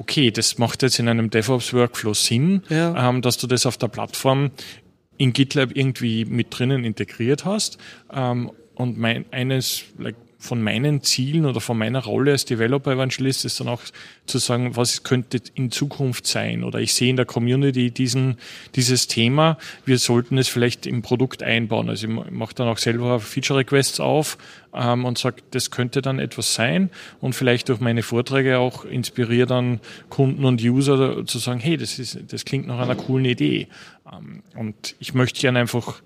okay, das macht jetzt in einem DevOps-Workflow Sinn, ja. ähm, dass du das auf der Plattform in GitLab irgendwie mit drinnen integriert hast. Ähm, und mein, eines, like, von meinen Zielen oder von meiner Rolle als Developer Evangelist ist dann auch zu sagen, was könnte in Zukunft sein? Oder ich sehe in der Community diesen, dieses Thema, wir sollten es vielleicht im Produkt einbauen. Also ich mache dann auch selber Feature Requests auf ähm, und sage, das könnte dann etwas sein und vielleicht durch meine Vorträge auch inspiriere dann Kunden und User zu sagen, hey, das ist, das klingt nach einer coolen Idee. Ähm, und ich möchte gerne einfach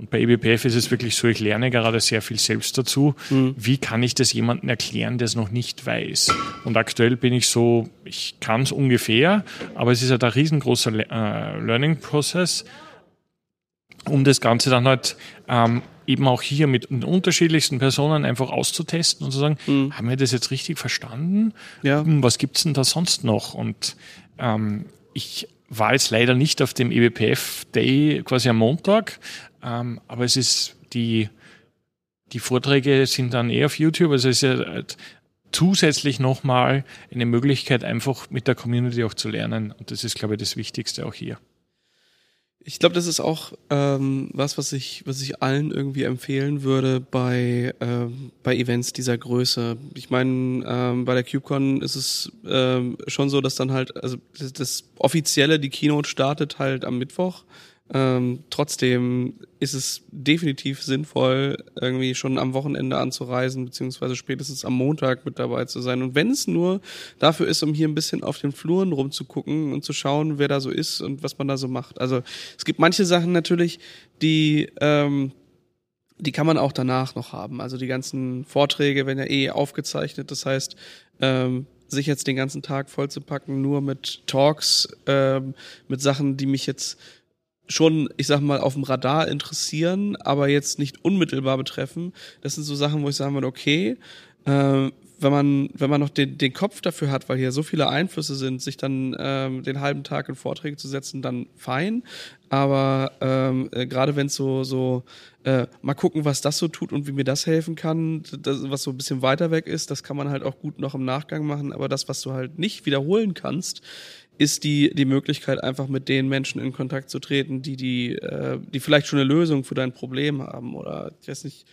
Und bei eBPF ist es wirklich so, ich lerne gerade sehr viel selbst dazu. Mhm. Wie kann ich das jemandem erklären, der es noch nicht weiß? Und aktuell bin ich so, ich kann es ungefähr, aber es ist halt ein riesengroßer äh, Learning-Prozess, um das Ganze dann halt ähm, eben auch hier mit unterschiedlichsten Personen einfach auszutesten und zu sagen, mhm. haben wir das jetzt richtig verstanden? Ja. Hm, was gibt's denn da sonst noch? Und ähm, ich war jetzt leider nicht auf dem EBPF Day quasi am Montag, ähm, aber es ist die, die Vorträge sind dann eher auf YouTube, also es ist ja halt zusätzlich nochmal eine Möglichkeit, einfach mit der Community auch zu lernen. Und das ist, glaube ich, das Wichtigste auch hier. Ich glaube, das ist auch ähm, was, was ich, was ich allen irgendwie empfehlen würde bei, ähm, bei Events dieser Größe. Ich meine, ähm, bei der CubeCon ist es ähm, schon so, dass dann halt, also das, das offizielle, die Keynote startet halt am Mittwoch. Ähm, trotzdem ist es definitiv sinnvoll, irgendwie schon am Wochenende anzureisen, beziehungsweise spätestens am Montag mit dabei zu sein. Und wenn es nur dafür ist, um hier ein bisschen auf den Fluren rumzugucken und zu schauen, wer da so ist und was man da so macht. Also es gibt manche Sachen natürlich, die, ähm, die kann man auch danach noch haben. Also die ganzen Vorträge werden ja eh aufgezeichnet. Das heißt, ähm, sich jetzt den ganzen Tag vollzupacken, nur mit Talks, ähm, mit Sachen, die mich jetzt schon, ich sag mal, auf dem Radar interessieren, aber jetzt nicht unmittelbar betreffen. Das sind so Sachen, wo ich sagen würde, okay, äh, wenn man, wenn man noch den, den Kopf dafür hat, weil hier so viele Einflüsse sind, sich dann ähm, den halben Tag in Vorträge zu setzen, dann fein. Aber ähm, äh, gerade wenn es so, so äh, mal gucken, was das so tut und wie mir das helfen kann, das, was so ein bisschen weiter weg ist, das kann man halt auch gut noch im Nachgang machen. Aber das, was du halt nicht wiederholen kannst, ist die, die Möglichkeit, einfach mit den Menschen in Kontakt zu treten, die, die, äh, die vielleicht schon eine Lösung für dein Problem haben. Oder ich weiß nicht,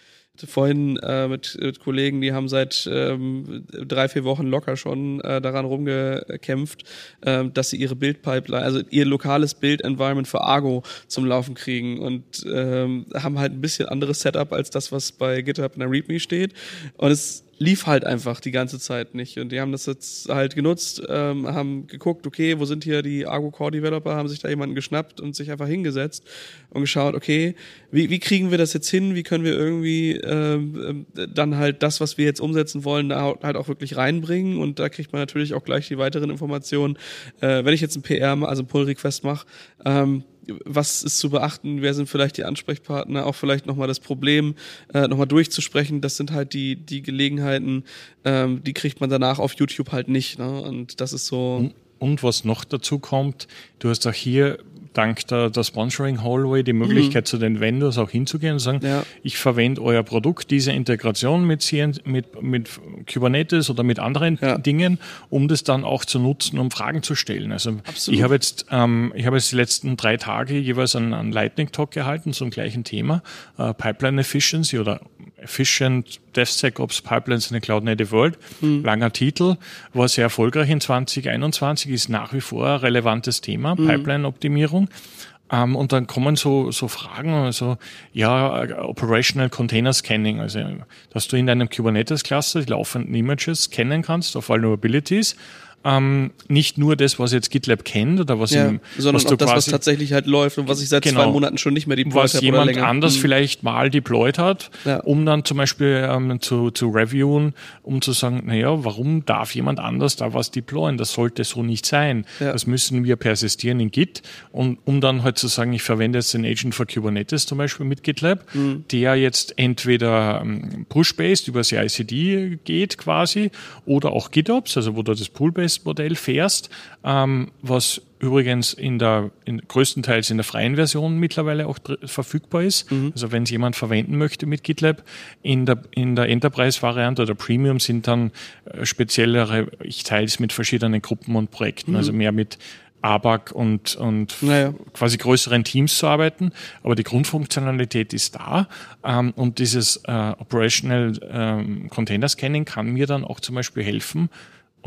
vorhin äh, mit, mit Kollegen, die haben seit ähm, drei, vier Wochen locker schon äh, daran rumgekämpft, äh, dass sie ihre Bildpipeline, also ihr lokales Bild-Environment für Argo zum Laufen kriegen und ähm, haben halt ein bisschen anderes Setup als das, was bei GitHub in der README steht. Und es lief halt einfach die ganze Zeit nicht. Und die haben das jetzt halt genutzt, ähm, haben geguckt, okay, wo sind hier die Argo Core Developer, haben sich da jemanden geschnappt und sich einfach hingesetzt und geschaut, okay, wie, wie kriegen wir das jetzt hin? Wie können wir irgendwie ähm, dann halt das, was wir jetzt umsetzen wollen, da halt auch wirklich reinbringen? Und da kriegt man natürlich auch gleich die weiteren Informationen. Äh, wenn ich jetzt ein PR, also ein Pull Request mache, ähm, was ist zu beachten, wer sind vielleicht die Ansprechpartner, auch vielleicht nochmal das Problem äh, nochmal durchzusprechen. Das sind halt die, die Gelegenheiten, ähm, die kriegt man danach auf YouTube halt nicht. Ne? Und das ist so. Und, und was noch dazu kommt, du hast auch hier dank der, der Sponsoring Hallway die Möglichkeit, mhm. zu den Vendors auch hinzugehen und sagen, ja. ich verwende euer Produkt, diese Integration mit, CN, mit, mit Kubernetes oder mit anderen ja. Dingen, um das dann auch zu nutzen, um Fragen zu stellen. Also Absolut. ich habe jetzt, ähm, ich habe jetzt die letzten drei Tage jeweils einen, einen Lightning Talk gehalten zum gleichen Thema, äh, Pipeline Efficiency oder Efficient DevSecOps Pipelines in the Cloud Native World. Mhm. Langer Titel, war sehr erfolgreich in 2021, ist nach wie vor ein relevantes Thema, mhm. Pipeline-Optimierung. Ähm, und dann kommen so, so Fragen, also ja, Operational Container Scanning, also dass du in deinem Kubernetes-Cluster die laufenden Images scannen kannst auf Vulnerabilities ähm, nicht nur das, was jetzt GitLab kennt oder was ja, im, sondern was auch das, was tatsächlich halt läuft und was ich seit genau, zwei Monaten schon nicht mehr deployed habe. Was jemand anders mhm. vielleicht mal deployed hat, ja. um dann zum Beispiel ähm, zu, zu reviewen, um zu sagen, naja, warum darf jemand anders da was deployen? Das sollte so nicht sein. Ja. Das müssen wir persistieren in Git und um dann halt zu sagen, ich verwende jetzt den Agent for Kubernetes zum Beispiel mit GitLab, mhm. der jetzt entweder ähm, Push-based über CI/CD geht quasi oder auch GitOps, also wo du das Pull-based Modell fährst, ähm, was übrigens in der in, größtenteils in der freien Version mittlerweile auch verfügbar ist. Mhm. Also wenn es jemand verwenden möchte mit GitLab, in der, in der Enterprise-Variante oder Premium sind dann äh, speziellere, ich teile es mit verschiedenen Gruppen und Projekten, mhm. also mehr mit ABAC und, und naja. quasi größeren Teams zu arbeiten. Aber die Grundfunktionalität ist da. Ähm, und dieses äh, Operational ähm, Container Scanning kann mir dann auch zum Beispiel helfen,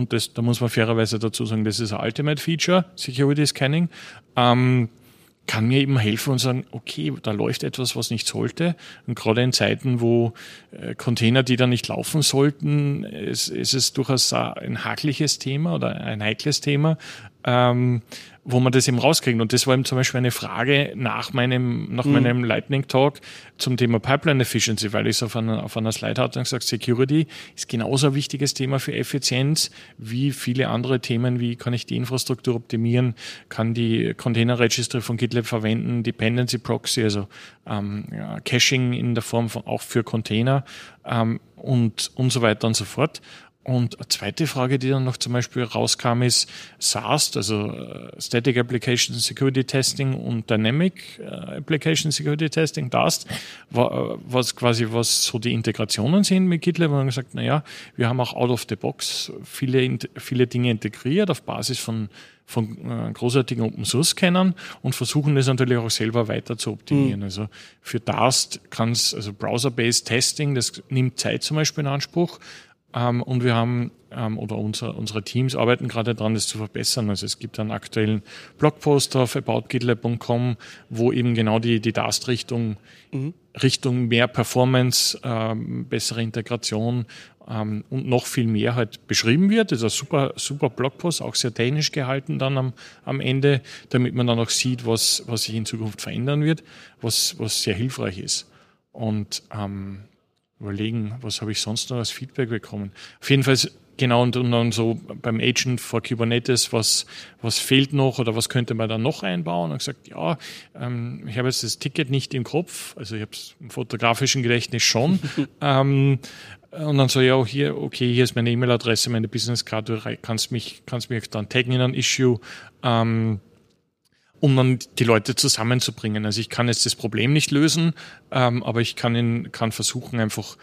und das, da muss man fairerweise dazu sagen, das ist ein Ultimate Feature, Security Scanning, ähm, kann mir eben helfen und sagen, okay, da läuft etwas, was nicht sollte. Und gerade in Zeiten, wo äh, Container, die da nicht laufen sollten, ist, ist es durchaus ein hakliches Thema oder ein heikles Thema, ähm, wo man das eben rauskriegt. Und das war eben zum Beispiel eine Frage nach meinem, nach mhm. meinem Lightning Talk zum Thema Pipeline Efficiency, weil ich es auf einer, auf einer Slide hatte und gesagt, Security ist genauso ein wichtiges Thema für Effizienz wie viele andere Themen, wie kann ich die Infrastruktur optimieren, kann die Container Registry von GitLab verwenden, Dependency Proxy, also ähm, ja, Caching in der Form von auch für Container ähm, und, und so weiter und so fort. Und eine zweite Frage, die dann noch zum Beispiel rauskam, ist SAST, also äh, Static Application Security Testing und Dynamic äh, Application Security Testing, DAST, was quasi was so die Integrationen sind mit GitLab. Und haben gesagt, na ja, wir haben auch out of the box viele, viele Dinge integriert auf Basis von von äh, großartigen Open Source Kennern und versuchen das natürlich auch selber weiter zu optimieren. Mhm. Also für DAST kann es, also Browser-Based Testing, das nimmt Zeit zum Beispiel in Anspruch. Ähm, und wir haben, ähm, oder unser, unsere Teams arbeiten gerade daran, das zu verbessern. Also es gibt einen aktuellen Blogpost auf aboutgitlab.com, wo eben genau die, die DAST-Richtung, mhm. Richtung mehr Performance, ähm, bessere Integration ähm, und noch viel mehr halt beschrieben wird. Das ist ein super, super Blogpost, auch sehr technisch gehalten dann am, am Ende, damit man dann auch sieht, was, was sich in Zukunft verändern wird, was, was sehr hilfreich ist. Und ähm, überlegen, was habe ich sonst noch als Feedback bekommen. Auf jeden Fall genau und, und dann so beim Agent for Kubernetes, was, was fehlt noch oder was könnte man da noch einbauen? Und gesagt, ja, ähm, ich habe jetzt das Ticket nicht im Kopf, also ich habe es im fotografischen Gedächtnis schon. ähm, und dann so, ja, hier, okay, hier ist meine E-Mail-Adresse, meine Business-Card, du kannst mich, kannst mich dann taggen in ein Issue. Ähm, um dann die Leute zusammenzubringen. Also ich kann jetzt das Problem nicht lösen, ähm, aber ich kann, ihn, kann versuchen einfach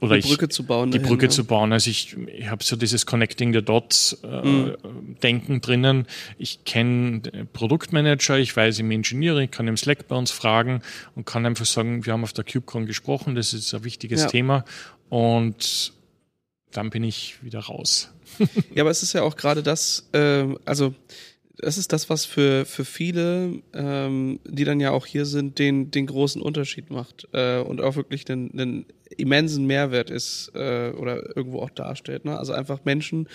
oder die Brücke ich, zu bauen. Die dahin, Brücke ja. zu bauen. Also ich, ich habe so dieses Connecting the Dots äh, mhm. Denken drinnen. Ich kenne Produktmanager, ich weiß im Engineering, kann im Slack bei uns fragen und kann einfach sagen, wir haben auf der KubeCon gesprochen, das ist ein wichtiges ja. Thema und dann bin ich wieder raus. ja, aber es ist ja auch gerade das, äh, also das ist das, was für, für viele, ähm, die dann ja auch hier sind, den, den großen Unterschied macht äh, und auch wirklich einen, einen immensen Mehrwert ist äh, oder irgendwo auch darstellt. Ne? Also einfach Menschen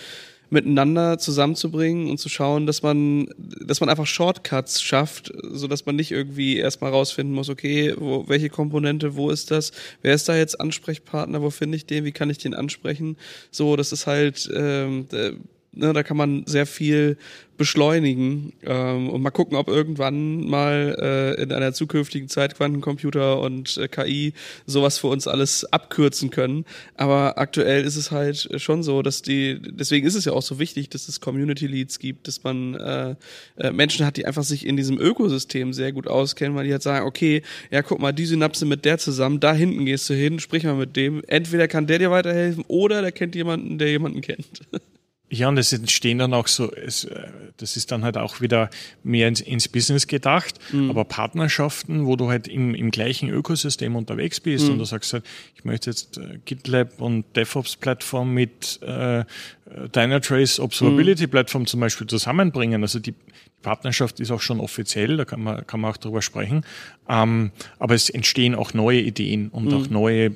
miteinander zusammenzubringen und zu schauen, dass man, dass man einfach Shortcuts schafft, so dass man nicht irgendwie erstmal rausfinden muss, okay, wo, welche Komponente, wo ist das, wer ist da jetzt Ansprechpartner, wo finde ich den, wie kann ich den ansprechen? So, das ist halt ähm, ne, da kann man sehr viel beschleunigen ähm, und mal gucken, ob irgendwann mal äh, in einer zukünftigen Zeit Quantencomputer und äh, KI sowas für uns alles abkürzen können. Aber aktuell ist es halt schon so, dass die, deswegen ist es ja auch so wichtig, dass es Community Leads gibt, dass man äh, äh, Menschen hat, die einfach sich in diesem Ökosystem sehr gut auskennen, weil die halt sagen, okay, ja guck mal, die Synapse mit der zusammen, da hinten gehst du hin, sprich mal mit dem. Entweder kann der dir weiterhelfen oder der kennt jemanden, der jemanden kennt. Ja, und es entstehen dann auch so, es, äh, das ist dann halt auch wieder mehr ins, ins Business gedacht, mhm. aber Partnerschaften, wo du halt im, im gleichen Ökosystem unterwegs bist mhm. und du sagst halt, ich möchte jetzt äh, GitLab und DevOps-Plattform mit äh, Dynatrace Observability mhm. Plattform zum Beispiel zusammenbringen. Also die, Partnerschaft ist auch schon offiziell, da kann man, kann man auch drüber sprechen. Ähm, aber es entstehen auch neue Ideen und mhm. auch neue,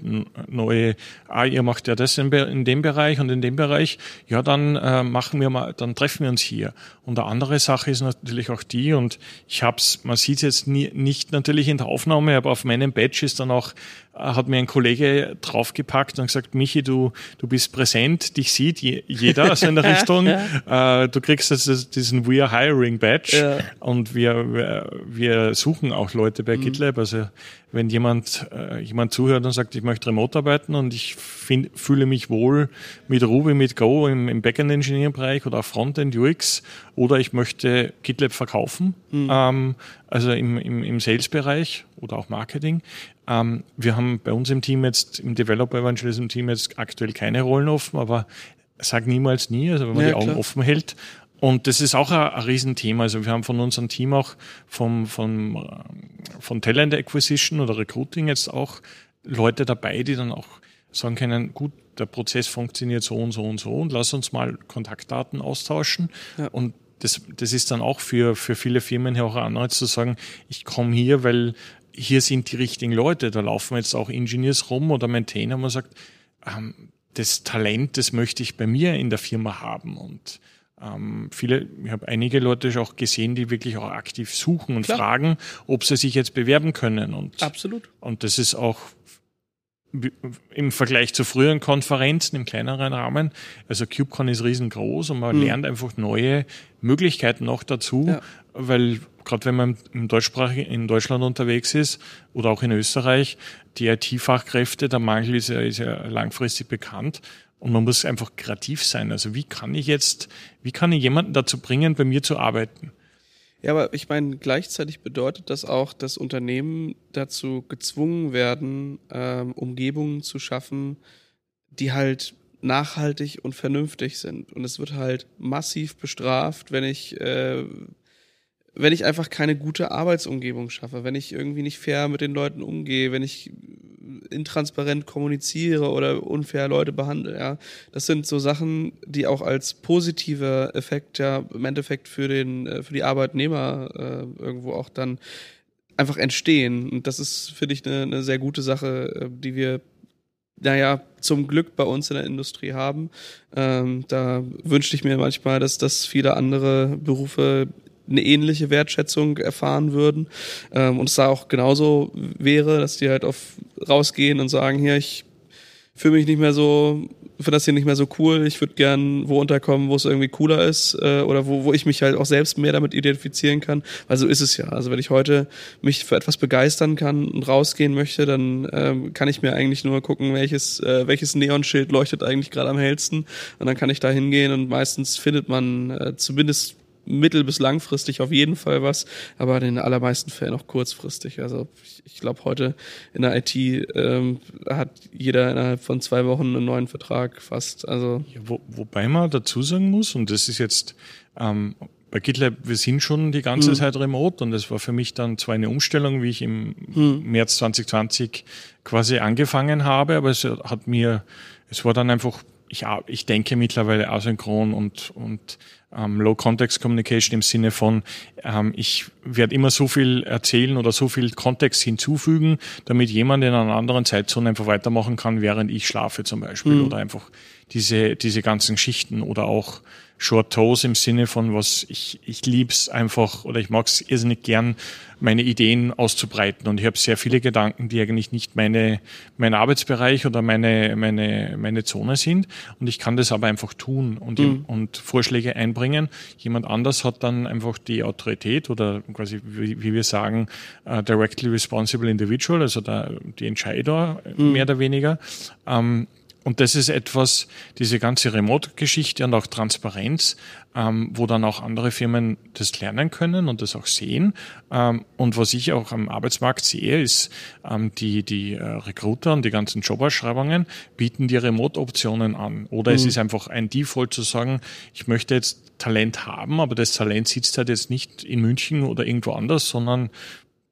neue, ah, ihr macht ja das in, in, dem Bereich und in dem Bereich, ja, dann äh, machen wir mal, dann treffen wir uns hier. Und eine andere Sache ist natürlich auch die, und ich hab's, man sieht es jetzt nie, nicht natürlich in der Aufnahme, aber auf meinem Badge ist dann auch hat mir ein Kollege draufgepackt und gesagt, Michi, du, du bist präsent, dich sieht jeder aus einer Richtung. äh, du kriegst jetzt diesen We are Hiring Badge ja. und wir, wir, wir suchen auch Leute bei mhm. GitLab. Also wenn jemand, äh, jemand zuhört und sagt, ich möchte remote arbeiten und ich find, fühle mich wohl mit Ruby, mit Go im, im Backend-Engineering-Bereich oder Frontend UX oder ich möchte GitLab verkaufen, mhm. ähm, also im, im, im Sales-Bereich oder auch Marketing. Ähm, wir haben bei uns im Team jetzt, im Developer Evangelism Team jetzt aktuell keine Rollen offen, aber sag niemals nie, also wenn man ja, die Augen klar. offen hält und das ist auch ein, ein Riesenthema. Also wir haben von unserem Team auch vom, vom, von Talent Acquisition oder Recruiting jetzt auch Leute dabei, die dann auch sagen können, gut, der Prozess funktioniert so und so und so und lass uns mal Kontaktdaten austauschen. Ja. Und das, das ist dann auch für, für viele Firmen hier auch ein Anreiz zu sagen, ich komme hier, weil hier sind die richtigen Leute. Da laufen jetzt auch Engineers rum oder Maintainer, man sagt, ähm, das Talent, das möchte ich bei mir in der Firma haben. Und ähm, viele, ich habe einige Leute auch gesehen, die wirklich auch aktiv suchen und Klar. fragen, ob sie sich jetzt bewerben können. Und, Absolut. und das ist auch im Vergleich zu früheren Konferenzen im kleineren Rahmen. Also KubeCon ist riesengroß und man Mhm. lernt einfach neue Möglichkeiten noch dazu, Ja. weil gerade wenn man im deutschsprachigen in Deutschland unterwegs ist oder auch in Österreich, die IT-Fachkräfte, der Mangel ist ja, ist ja langfristig bekannt. Und man muss einfach kreativ sein. Also wie kann ich jetzt, wie kann ich jemanden dazu bringen, bei mir zu arbeiten? Ja, aber ich meine, gleichzeitig bedeutet das auch, dass Unternehmen dazu gezwungen werden, ähm, Umgebungen zu schaffen, die halt nachhaltig und vernünftig sind. Und es wird halt massiv bestraft, wenn ich, äh, wenn ich einfach keine gute Arbeitsumgebung schaffe, wenn ich irgendwie nicht fair mit den Leuten umgehe, wenn ich intransparent kommuniziere oder unfair Leute behandle, ja. Das sind so Sachen, die auch als positiver Effekt ja im Endeffekt für den, äh, für die Arbeitnehmer äh, irgendwo auch dann einfach entstehen. Und das ist, finde ich, eine, eine sehr gute Sache, äh, die wir naja, zum Glück bei uns in der Industrie haben. Ähm, da wünschte ich mir manchmal, dass, dass viele andere Berufe eine ähnliche Wertschätzung erfahren würden. Ähm, und es da auch genauso wäre, dass die halt auf rausgehen und sagen, hier, ich fühle mich nicht mehr so, finde das hier nicht mehr so cool, ich würde gern wo unterkommen, wo es irgendwie cooler ist äh, oder wo, wo ich mich halt auch selbst mehr damit identifizieren kann, weil so ist es ja. Also wenn ich heute mich für etwas begeistern kann und rausgehen möchte, dann ähm, kann ich mir eigentlich nur gucken, welches, äh, welches Neonschild leuchtet eigentlich gerade am hellsten und dann kann ich da hingehen und meistens findet man äh, zumindest mittel- bis langfristig auf jeden Fall was, aber in den allermeisten Fällen auch kurzfristig. Also ich, ich glaube, heute in der IT ähm, hat jeder innerhalb von zwei Wochen einen neuen Vertrag fast. Also Ja, wo, wobei man dazu sagen muss, und das ist jetzt ähm, bei GitLab, wir sind schon die ganze Mhm. Zeit remote und das war für mich dann zwar eine Umstellung, wie ich im Mhm. März 2020 quasi angefangen habe, aber es hat mir, es war dann einfach, ich, ich denke mittlerweile asynchron und, und ähm, Low Context Communication im Sinne von, ähm, ich werde immer so viel erzählen oder so viel Kontext hinzufügen, damit jemand in einer anderen Zeitzone einfach weitermachen kann, während ich schlafe zum Beispiel oder einfach diese, diese ganzen Schichten oder auch Short Toes im Sinne von was ich, ich lieb's einfach oder ich mag's irrsinnig gern, meine Ideen auszubreiten. Und ich habe sehr viele Gedanken, die eigentlich nicht meine, mein Arbeitsbereich oder meine, meine, meine Zone sind. Und ich kann das aber einfach tun und, und Vorschläge einbringen. Jemand anders hat dann einfach die Autorität oder quasi, wie, wie wir sagen, uh, directly responsible individual, also der, die Entscheider mehr oder weniger. Ähm, und das ist etwas, diese ganze Remote-Geschichte und auch Transparenz, ähm, wo dann auch andere Firmen das lernen können und das auch sehen. Ähm, und was ich auch am Arbeitsmarkt sehe, ist, ähm, die, die äh, Recruiter und die ganzen Jobausschreibungen bieten die Remote-Optionen an. Oder es ist einfach ein Default zu sagen, ich möchte jetzt Talent haben, aber das Talent sitzt halt jetzt nicht in München oder irgendwo anders, sondern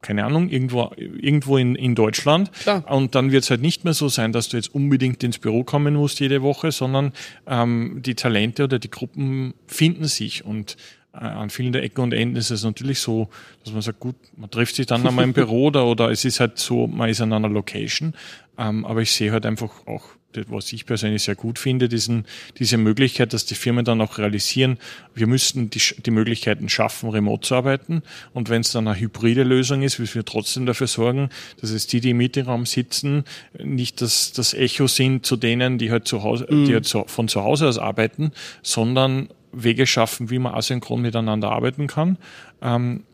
keine Ahnung, irgendwo, irgendwo in, in Deutschland. Klar. Und dann wird es halt nicht mehr so sein, dass du jetzt unbedingt ins Büro kommen musst jede Woche, sondern ähm, die Talente oder die Gruppen finden sich. Und äh, an vielen der Ecken und Enden ist es natürlich so, dass man sagt, gut, man trifft sich dann einmal im Büro oder, oder es ist halt so, man ist an einer Location. Ähm, aber ich sehe halt einfach auch, was ich persönlich sehr gut finde, diesen, diese Möglichkeit, dass die Firmen dann auch realisieren, wir müssten die, die Möglichkeiten schaffen, remote zu arbeiten. Und wenn es dann eine hybride Lösung ist, müssen wir trotzdem dafür sorgen, dass es die, die im Meetingraum sitzen, nicht das, das Echo sind zu denen, die halt zu Hause, die halt zu, von zu Hause aus arbeiten, sondern Wege schaffen, wie man asynchron miteinander arbeiten kann. Ähm,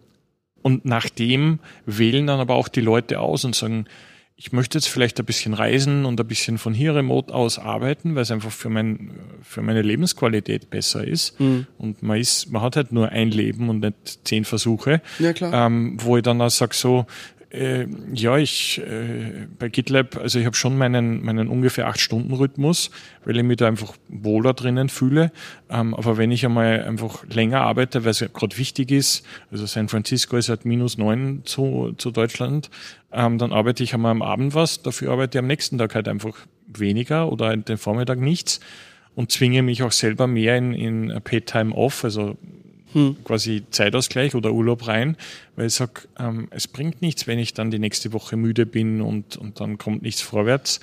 und nach dem wählen dann aber auch die Leute aus und sagen, ich möchte jetzt vielleicht ein bisschen reisen und ein bisschen von hier remote aus arbeiten, weil es einfach für, mein, für meine Lebensqualität besser ist. Und man ist, man hat halt nur ein Leben und nicht zehn Versuche. Ja, klar. Ähm, wo ich dann auch sage so, äh, ja, ich äh, bei GitLab, also ich habe schon meinen, meinen ungefähr acht Stunden Rhythmus, weil ich mich da einfach wohler drinnen fühle. Ähm, aber wenn ich einmal einfach länger arbeite, weil es ja gerade wichtig ist, also San Francisco ist halt minus neun zu, zu Deutschland, ähm, dann arbeite ich einmal am Abend was, dafür arbeite ich am nächsten Tag halt einfach weniger oder den Vormittag nichts und zwinge mich auch selber mehr in, in Paid Time Off, also quasi Zeitausgleich oder Urlaub rein, weil ich sag, ähm, es bringt nichts, wenn ich dann die nächste Woche müde bin und, und dann kommt nichts vorwärts.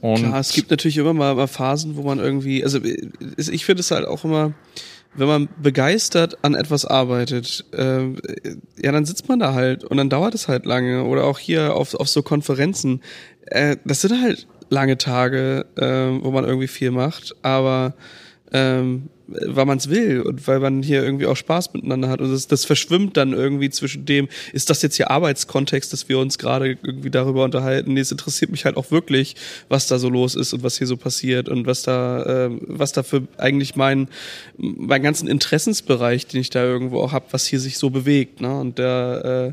Und Klar, es gibt natürlich immer mal, mal Phasen, wo man irgendwie, also ich finde es halt auch immer, wenn man begeistert an etwas arbeitet, äh, ja, dann sitzt man da halt und dann dauert es halt lange. Oder auch hier auf, auf so Konferenzen. Äh, das sind halt lange Tage, äh, wo man irgendwie viel macht, aber ähm, weil man es will und weil man hier irgendwie auch Spaß miteinander hat. Und das, das verschwimmt dann irgendwie zwischen dem, ist das jetzt hier Arbeitskontext, dass wir uns gerade irgendwie darüber unterhalten? Nee, es interessiert mich halt auch wirklich, was da so los ist und was hier so passiert und was da, äh, was da für eigentlich mein, mein ganzen Interessensbereich, den ich da irgendwo auch hab, was hier sich so bewegt. Ne? Und da äh,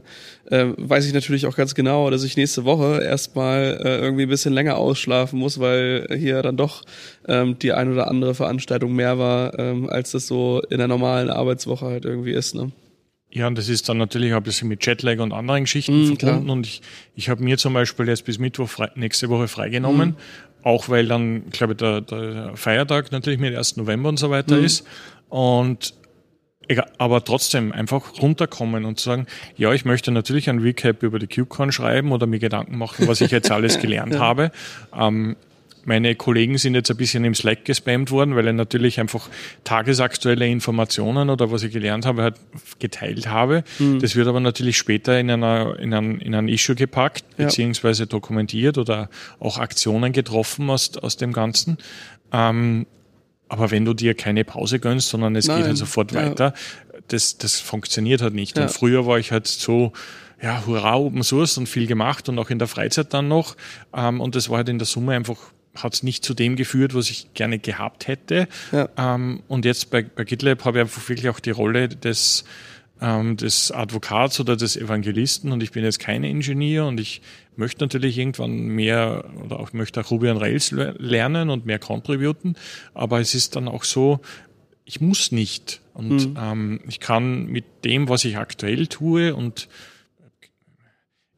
äh, weiß ich natürlich auch ganz genau, dass ich nächste Woche erstmal äh, irgendwie ein bisschen länger ausschlafen muss, weil hier dann doch ähm, die ein oder andere Veranstaltung mehr war, ähm, als das so in der normalen Arbeitswoche halt irgendwie ist. Ne? Ja, und das ist dann natürlich auch ein bisschen mit Jetlag und anderen Geschichten mm, verbunden. Klar. Und ich, ich habe mir zum Beispiel jetzt bis Mittwoch frei, nächste Woche freigenommen, mm. auch weil dann, glaube ich, der, der Feiertag natürlich mit 1. November und so weiter mm. ist. Und aber trotzdem einfach runterkommen und sagen, ja, ich möchte natürlich ein Recap über die KubeCon schreiben oder mir Gedanken machen, was ich jetzt alles gelernt ja. habe. Ähm, meine Kollegen sind jetzt ein bisschen im Slack gespammt worden, weil ich natürlich einfach tagesaktuelle Informationen oder was ich gelernt habe, halt geteilt habe. Mhm. Das wird aber natürlich später in, einer, in, ein, in ein Issue gepackt, ja. beziehungsweise dokumentiert oder auch Aktionen getroffen aus, aus dem Ganzen. Ähm, aber wenn du dir keine Pause gönnst, sondern es Nein. geht halt sofort ja. weiter, das, das funktioniert halt nicht. Ja. Und früher war ich halt so, ja, hurra, Open Source und viel gemacht und auch in der Freizeit dann noch. Ähm, und das war halt in der Summe einfach hat es nicht zu dem geführt, was ich gerne gehabt hätte. Ja. Ähm, und jetzt bei, bei GitLab habe ich einfach wirklich auch die Rolle des, ähm, des Advokats oder des Evangelisten und ich bin jetzt kein Ingenieur und ich möchte natürlich irgendwann mehr oder auch möchte auch Ruby on Rails lernen und mehr contributen, aber es ist dann auch so, ich muss nicht und mhm. ähm, ich kann mit dem, was ich aktuell tue und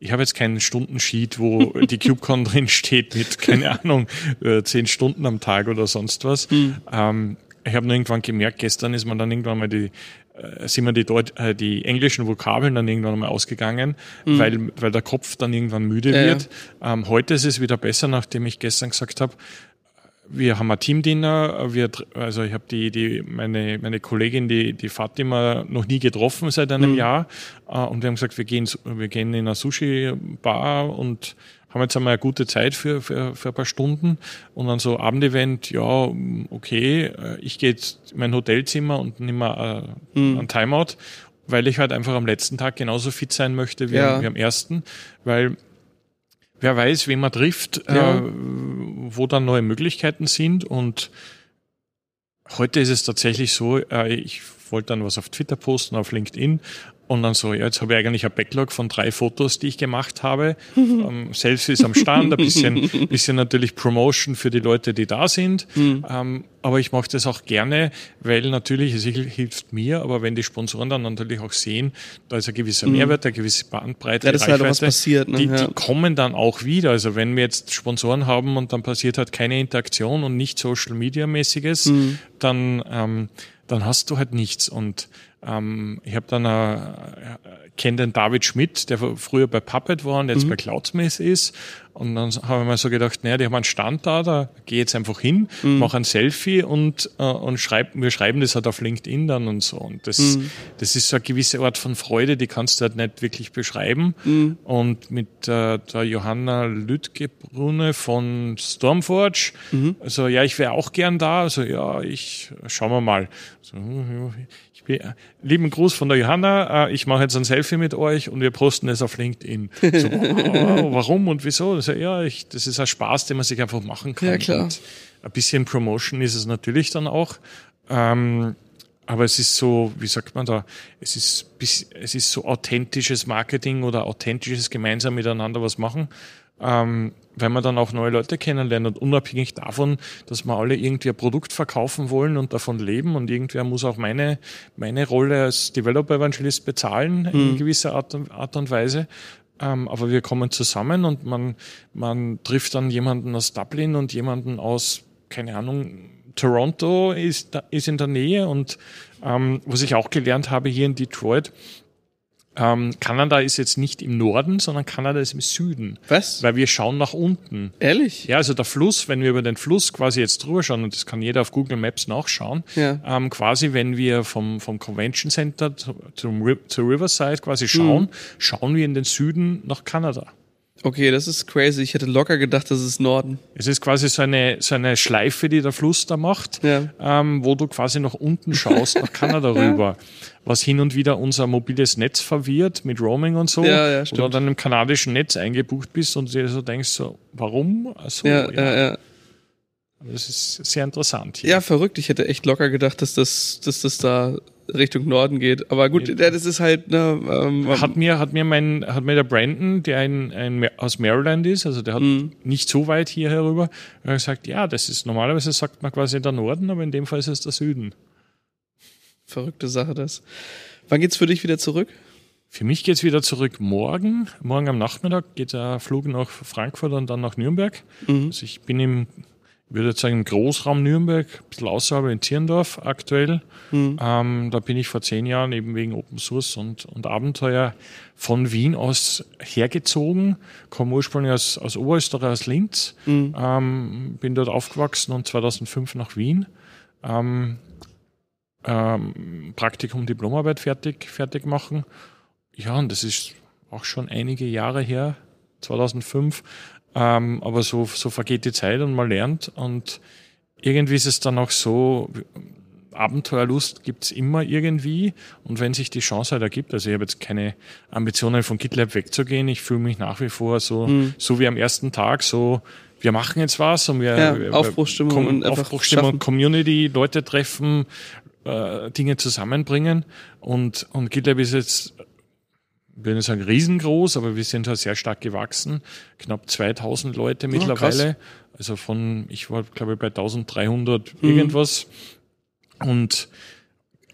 ich habe jetzt keinen Stundensheet, wo die CubeCon drin steht mit, keine Ahnung, äh, zehn Stunden am Tag oder sonst was. Mhm. Ähm, ich habe nur irgendwann gemerkt, gestern ist man dann irgendwann mal die, äh, sind mir die, Deut äh, die englischen Vokabeln dann irgendwann mal ausgegangen, mhm. weil, weil der Kopf dann irgendwann müde ja, wird. Ja. Ähm, heute ist es wieder besser, nachdem ich gestern gesagt habe, wir haben ein Teamdiener, wir, also ich habe die, die, meine, meine Kollegin, die, die Fatima, noch nie getroffen seit einem mhm. Jahr. Äh, und wir haben gesagt, wir gehen, wir gehen in eine Sushi-Bar und haben jetzt einmal eine gute Zeit für, für, für ein paar Stunden. Und dann so Abendevent, ja, okay, äh, ich gehe jetzt in mein Hotelzimmer und nehme mal äh, mhm. ein Timeout, weil ich halt einfach am letzten Tag genauso fit sein möchte wie, ja. wie am ersten. Weil wer weiß, wen man trifft, ja. äh, wo dann neue Möglichkeiten sind. Und heute ist es tatsächlich so, äh, ich wollte dann was auf Twitter posten, auf LinkedIn und dann so, ja, jetzt habe ich eigentlich ein Backlog von drei Fotos, die ich gemacht habe. ähm, Selfies am Stand, ein bisschen, bisschen natürlich Promotion für die Leute, die da sind. Mhm. Ähm, aber ich mache das auch gerne, weil natürlich, es hilft mir, aber wenn die Sponsoren dann natürlich auch sehen, da ist ein gewisser mhm. Mehrwert, eine gewisse Bandbreite, ja, das Reichweite, halt was passiert, ne? die, ja. die kommen dann auch wieder. Also wenn wir jetzt Sponsoren haben und dann passiert halt keine Interaktion und nicht Social Media mäßiges, mhm. dann, ähm, dann hast du halt nichts und ähm, ich habe dann äh, kenne den David Schmidt, der früher bei Puppet war und jetzt mhm. bei Cloudsmith ist. Und dann habe ich mir so gedacht, naja, die haben einen Stand da, da gehe jetzt einfach hin, mhm. mache ein Selfie und, äh, und schreib, wir schreiben das halt auf LinkedIn dann und so. Und das, mhm. das ist so eine gewisse Art von Freude, die kannst du halt nicht wirklich beschreiben. Mhm. Und mit äh, der Johanna Lütgebrunne von Stormforge, mhm. also ja, ich wäre auch gern da, also ja, ich, schauen wir mal. So, lieben Gruß von der Johanna, äh, ich mache jetzt ein Selfie mit euch und wir posten es auf LinkedIn. So, oh, warum und wieso? Das, ja, ich, das ist ein Spaß, den man sich einfach machen kann. Ja, klar. Und ein bisschen Promotion ist es natürlich dann auch. Ähm, aber es ist so, wie sagt man da, es ist, es ist so authentisches Marketing oder authentisches gemeinsam miteinander was machen ähm, weil man dann auch neue Leute kennenlernt und unabhängig davon, dass wir alle irgendwie ein Produkt verkaufen wollen und davon leben und irgendwer muss auch meine, meine Rolle als Developer Evangelist bezahlen mhm. in gewisser Art und, Art und Weise. Ähm, aber wir kommen zusammen und man, man trifft dann jemanden aus Dublin und jemanden aus, keine Ahnung, Toronto ist, ist in der Nähe und ähm, was ich auch gelernt habe hier in Detroit, Ähm, Kanada ist jetzt nicht im Norden, sondern Kanada ist im Süden. Was? Weil wir schauen nach unten. Ehrlich? Ja, also der Fluss, wenn wir über den Fluss quasi jetzt drüber schauen, und das kann jeder auf Google Maps nachschauen, Ja. ähm, quasi wenn wir vom, vom Convention Center zu, zur Riverside quasi schauen, schauen wir in den Süden nach Kanada. Okay, das ist crazy. Ich hätte locker gedacht, das ist Norden. Es ist quasi so eine, so eine Schleife, die der Fluss da macht, Ja. ähm, wo du quasi nach unten schaust, nach Kanada rüber. Was hin und wieder unser mobiles Netz verwirrt mit Roaming und so. Ja, ja, stimmt. du dann im kanadischen Netz eingebucht bist und dir so denkst, so, warum? Also, Ja, ja, ja. Das ist sehr interessant hier. Ja, verrückt. Ich hätte echt locker gedacht, dass das, dass das da Richtung Norden geht. Aber gut, ja, das ist halt, ne, ähm, Hat mir, hat mir mein, hat mir der Brandon, der ein, ein aus Maryland ist, also der hat Mhm. nicht so weit hier herüber, er hat gesagt, ja, das ist normalerweise sagt man quasi der Norden, aber in dem Fall ist es der Süden. verrückte Sache das. Wann geht's für dich wieder zurück? Für mich geht's wieder zurück morgen. Morgen am Nachmittag geht der Flug nach Frankfurt und dann nach Nürnberg. Mhm. Also ich bin im, würde jetzt sagen, im Großraum Nürnberg, ein bisschen außerhalb in Zirndorf aktuell. Mhm. Ähm, da bin ich vor zehn Jahren eben wegen Open Source und, und Abenteuer von Wien aus hergezogen, komme ursprünglich aus, aus Oberösterreich, aus Linz, Mhm. ähm, bin dort aufgewachsen und 2005 nach Wien. Ähm, ähm, Praktikum, Diplomarbeit fertig, fertig machen. Ja, und das ist auch schon einige Jahre her, 2005. Ähm, aber so, so vergeht die Zeit und man lernt. Und irgendwie ist es dann auch so, Abenteuerlust gibt's immer irgendwie. Und wenn sich die Chance halt ergibt, also ich habe jetzt keine Ambitionen von GitLab wegzugehen, ich fühle mich nach wie vor so, so wie am ersten Tag, so wir machen jetzt was und wir, Ja, wir Aufbruchstimmung Kom- und Aufbruchstimmung. Community, Leute treffen, äh, Dinge zusammenbringen. Und, und GitLab ist jetzt, ich will nicht sagen riesengroß, aber wir sind halt sehr stark gewachsen. Knapp 2000 Leute mittlerweile. also von, ich war glaube ich bei 1300 irgendwas. Und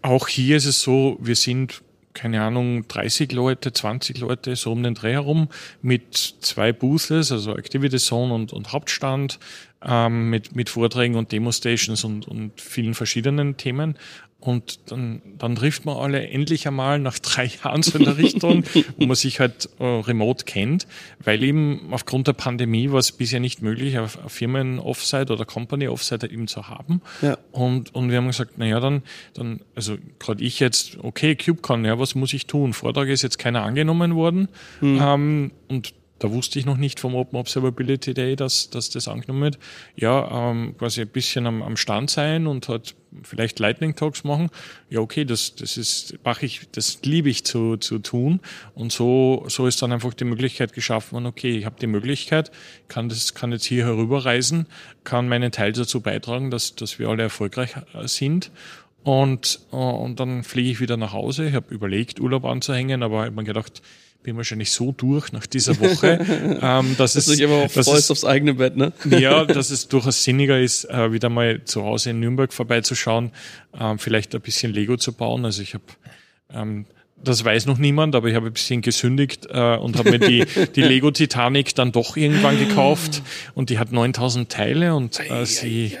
auch hier ist es so, wir sind keine Ahnung, 30 Leute, 20 Leute, so um den Dreh herum, mit zwei Boothes, also Activity Zone und, und Hauptstand, ähm, mit, mit Vorträgen und Demo-Stations und, und vielen verschiedenen Themen. Und dann, dann trifft man alle endlich einmal nach drei Jahren so in der Richtung, wo man sich halt äh, remote kennt, weil eben aufgrund der Pandemie war es bisher nicht möglich, auf, auf Firmen-Offsite oder Company-Offsite eben zu haben. Ja. Und, und wir haben gesagt, na ja, dann, dann, also gerade ich jetzt, okay, KubeCon, ja, was muss ich tun? Vortrag ist jetzt keiner angenommen worden. Ähm, und da wusste ich noch nicht vom Open Observability Day, dass, dass das angenommen wird. Ja, ähm, quasi ein bisschen am, am Stand sein und halt vielleicht Lightning Talks machen. Ja, okay, das, das ist, mache ich, das liebe ich zu, zu tun. Und so, so ist dann einfach die Möglichkeit geschaffen worden, okay, ich habe die Möglichkeit, kann das, kann jetzt hier herüberreisen, kann meinen Teil dazu beitragen, dass, dass wir alle erfolgreich äh, sind. Und, äh, und dann fliege ich wieder nach Hause. Ich habe überlegt, Urlaub anzuhängen, aber ich habe mir gedacht, bin wahrscheinlich so durch nach dieser Woche, ähm, dass Dass es, du dich aber auch dass es aufs eigene Bett, ne? ja, dass es durchaus sinniger ist, äh, wieder mal zu Hause in Nürnberg vorbeizuschauen, ähm, vielleicht ein bisschen Lego zu bauen. Also ich habe ähm, das weiß noch niemand, aber ich habe ein bisschen gesündigt äh, und habe mir die, die Lego Titanic dann doch irgendwann gekauft und die hat 9000 Teile und äh, sie,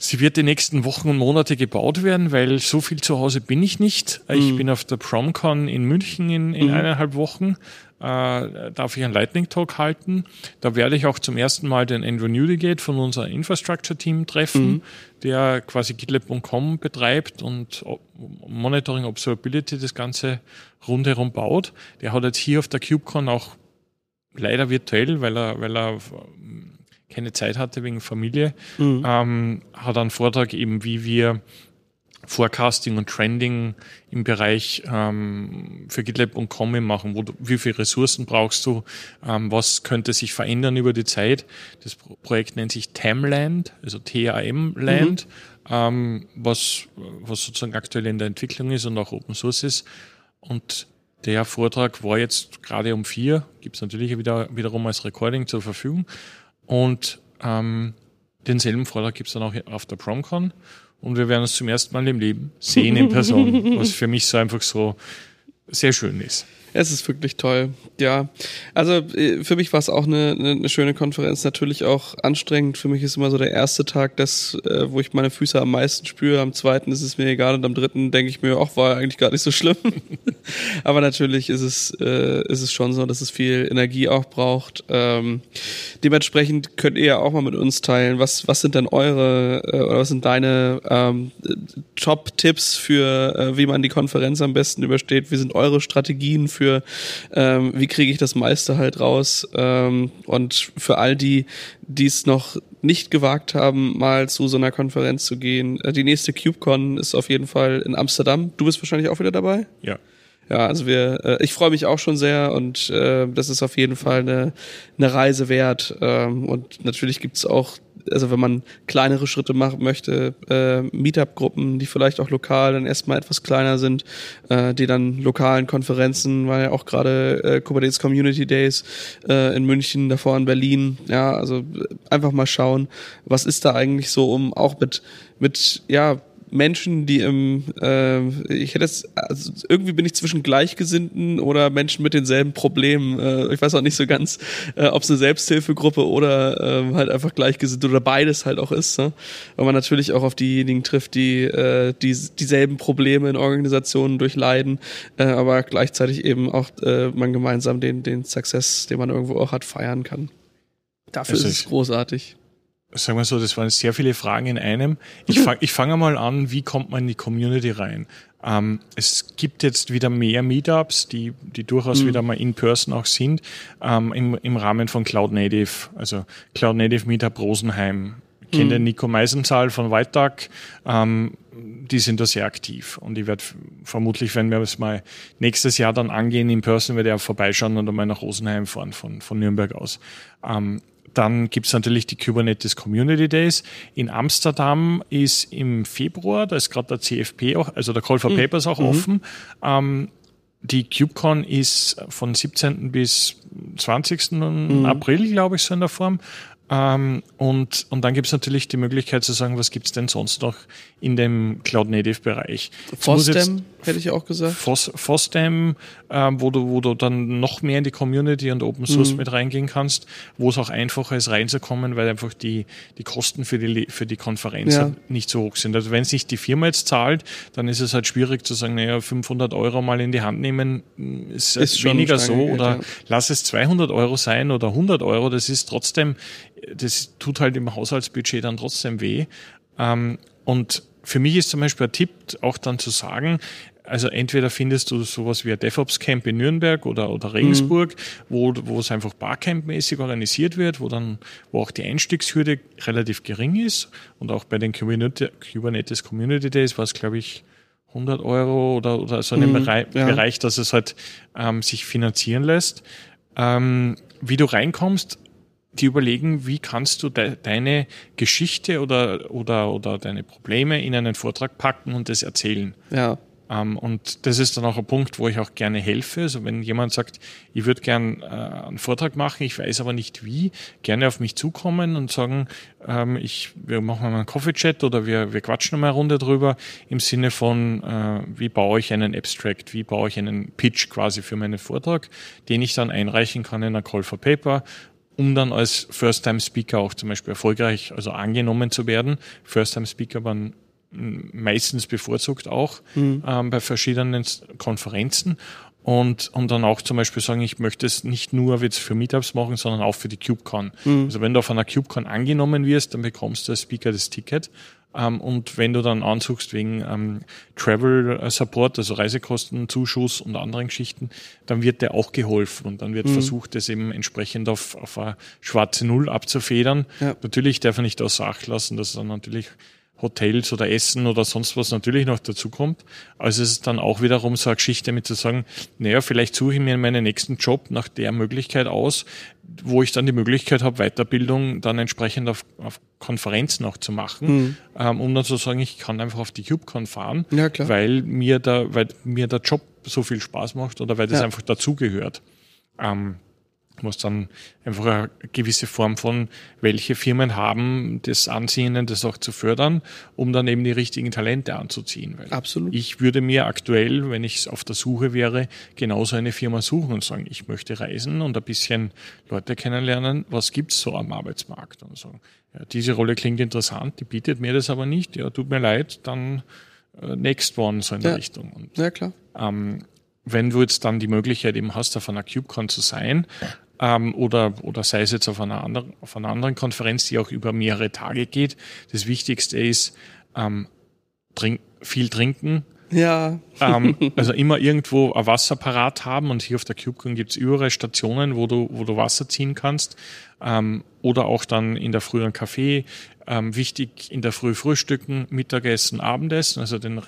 sie wird die nächsten Wochen und Monate gebaut werden, weil so viel zu Hause bin ich nicht. Äh, Ich bin auf der PromCon in München in, in eineinhalb Wochen. Äh, darf ich einen Lightning Talk halten. Da werde ich auch zum ersten Mal den Andrew Newdigate von unserem Infrastructure Team treffen, der quasi GitLab.com betreibt und Monitoring Observability das Ganze rundherum baut. Der hat jetzt hier auf der KubeCon auch leider virtuell, weil er, weil er ähm, keine Zeit hatte wegen Familie, ähm, hat einen Vortrag eben, wie wir Forecasting und Trending im Bereich ähm, für GitLab und Common machen, wo du, wie viele Ressourcen brauchst du, ähm, was könnte sich verändern über die Zeit. Das Pro Projekt nennt sich TAMLand, also TAM Land, ähm, was, was sozusagen aktuell in der Entwicklung ist und auch Open Source ist. Und der Vortrag war jetzt gerade um vier, gibt's natürlich wieder, wiederum als Recording zur Verfügung. Und ähm, denselben Vortrag gibt's dann auch auf der PromCon. Und wir werden uns zum ersten Mal im Leben sehen in Person, was für mich so einfach so sehr schön ist. Es ist wirklich toll. Ja, also äh, für mich war es auch eine, eine, schöne Konferenz. Natürlich auch anstrengend. Für mich ist immer so der erste Tag, das, äh, wo ich meine Füße am meisten spüre. Am zweiten ist es mir egal und am dritten denke ich mir, ach, war eigentlich gar nicht so schlimm. Aber natürlich ist es, äh, ist es schon so, dass es viel Energie auch braucht. Ähm, dementsprechend könnt ihr ja auch mal mit uns teilen, was, was sind denn eure oder was sind deine ähm, Top-Tipps für, wie man die Konferenz am besten übersteht? Wie sind eure Strategien für für, ähm, wie kriege ich das meiste halt raus. Ähm, und für all die, die es noch nicht gewagt haben, mal zu so einer Konferenz zu gehen. Äh, die nächste KubeCon ist auf jeden Fall in Amsterdam. Du bist wahrscheinlich auch wieder dabei? Ja. Ja, also wir, äh, ich freue mich auch schon sehr und äh, das ist auf jeden Fall eine, eine Reise wert. Ähm, und natürlich gibt's auch also wenn man kleinere Schritte machen möchte, äh, Meetup-Gruppen, die vielleicht auch lokal dann erstmal etwas kleiner sind, äh, die dann lokalen Konferenzen, weil ja auch gerade äh, Kubernetes Community Days äh, in München, davor in Berlin, ja, also einfach mal schauen, was ist da eigentlich so, um auch mit, mit, ja, Menschen, die im, äh, ich hätte es, also irgendwie bin ich zwischen Gleichgesinnten oder Menschen mit denselben Problemen. Äh, ich weiß auch nicht so ganz, äh, ob es eine Selbsthilfegruppe oder äh, halt einfach Gleichgesinnt oder beides halt auch ist. Ne? Weil man natürlich auch auf diejenigen trifft, die, äh, die dieselben Probleme in Organisationen durchleiden, äh, aber gleichzeitig eben auch äh, man gemeinsam den, den Success, den man irgendwo auch hat, feiern kann. Dafür ist es großartig sagen wir so, das waren sehr viele Fragen in einem. Ich fange ich fang mal an, wie kommt man in die Community rein? Ähm, es gibt jetzt wieder mehr Meetups, die, die durchaus mhm. wieder mal in Person auch sind, ähm, im, im Rahmen von Cloud Native, also Cloud Native Meetup Rosenheim. Ich kenne mhm. den Nico Meisenzahl von White Duck, ähm, die sind da sehr aktiv. Und ich werde vermutlich, wenn wir es mal nächstes Jahr dann angehen in Person, werde ich auch vorbeischauen und einmal nach Rosenheim fahren von, von Nürnberg aus. Ähm, dann gibt's natürlich die Kubernetes Community Days. In Amsterdam ist im Februar, da ist gerade der CFP auch, also der Call for mhm. Papers auch mhm. offen. Ähm, die KubeCon ist von 17. bis 20. Mhm. April, glaube ich, so in der Form. Ähm, und, und dann gibt es natürlich die Möglichkeit zu sagen, was gibt es denn sonst noch in dem Cloud-Native-Bereich? FOSDEM hätte ich auch gesagt. FOS, FOSDEM, ähm, wo, du, wo du dann noch mehr in die Community und Open Source mhm. mit reingehen kannst, wo es auch einfacher ist reinzukommen, weil einfach die, die Kosten für die, für die Konferenz ja. halt nicht so hoch sind. Also wenn sich die Firma jetzt zahlt, dann ist es halt schwierig zu sagen, naja, 500 Euro mal in die Hand nehmen, ist, ist weniger so oder ja. lass es 200 Euro sein oder 100 Euro, das ist trotzdem das tut halt im Haushaltsbudget dann trotzdem weh. Ähm, und für mich ist zum Beispiel ein Tipp, auch dann zu sagen, also entweder findest du sowas wie ein DevOps-Camp in Nürnberg oder, oder Regensburg, mhm. wo, wo es einfach Barcamp-mäßig organisiert wird, wo dann, wo auch die Einstiegshürde relativ gering ist und auch bei den Kubernetes Community Days war es, glaube ich, 100 Euro oder, oder so in dem mhm, Bereich, ja. Bereich, dass es halt ähm, sich finanzieren lässt. Ähm, wie du reinkommst, die überlegen, wie kannst du de deine Geschichte oder, oder, oder deine Probleme in einen Vortrag packen und das erzählen. Ja. Ähm, und das ist dann auch ein Punkt, wo ich auch gerne helfe. Also wenn jemand sagt, ich würde gern äh, einen Vortrag machen, ich weiß aber nicht wie, gerne auf mich zukommen und sagen, ähm, ich, wir machen mal einen Coffee-Chat oder wir, wir quatschen mal eine Runde drüber im Sinne von, äh, wie baue ich einen Abstract, wie baue ich einen Pitch quasi für meinen Vortrag, den ich dann einreichen kann in einer Call for Paper um dann als First-Time-Speaker auch zum Beispiel erfolgreich, also angenommen zu werden. First-Time-Speaker waren meistens bevorzugt auch mhm. ähm, bei verschiedenen Konferenzen und, und dann auch zum Beispiel sagen, ich möchte es nicht nur jetzt für Meetups machen, sondern auch für die KubeCon. Mhm. Also wenn du auf einer KubeCon angenommen wirst, dann bekommst du als Speaker das Ticket ähm, und wenn du dann ansuchst wegen ähm, Travel Support, also Reisekosten, Zuschuss und anderen Geschichten, dann wird dir auch geholfen und dann wird mhm. versucht, das eben entsprechend auf, auf eine schwarze Null abzufedern. Ja. Natürlich darf er nicht außer Acht lassen, dass dann natürlich Hotels oder Essen oder sonst was natürlich noch dazu kommt. Also es ist dann auch wiederum so eine Geschichte mit zu sagen, naja, vielleicht suche ich mir meinen nächsten Job nach der Möglichkeit aus, wo ich dann die Möglichkeit habe, Weiterbildung dann entsprechend auf, auf Konferenzen auch zu machen, mhm. ähm, um dann zu sagen, ich kann einfach auf die KubeCon fahren, ja, weil mir da, weil mir der Job so viel Spaß macht oder weil das ja. einfach dazugehört. Ähm, was dann einfach eine gewisse Form von, welche Firmen haben das Ansehen, das auch zu fördern, um dann eben die richtigen Talente anzuziehen. Weil Absolut. Ich würde mir aktuell, wenn ich auf der Suche wäre, genauso eine Firma suchen und sagen, ich möchte reisen und ein bisschen Leute kennenlernen, was gibt's so am Arbeitsmarkt und sagen, ja, diese Rolle klingt interessant, die bietet mir das aber nicht, ja, tut mir leid, dann äh, next one so in ja. der Richtung. Und, ja, klar. Ähm, wenn du jetzt dann die Möglichkeit eben hast, auf einer KubeCon zu sein, ähm, oder, oder sei es jetzt auf einer, anderen, auf einer anderen Konferenz, die auch über mehrere Tage geht. Das Wichtigste ist, ähm, trink, viel trinken. Ja. Ähm, also immer irgendwo ein Wasser parat haben und hier auf der CubeCon gibt's überall Stationen, wo du, wo du Wasser ziehen kannst. Ähm, oder auch dann in der frühen Kaffee ähm, wichtig in der Früh frühstücken, Mittagessen, Abendessen, also den,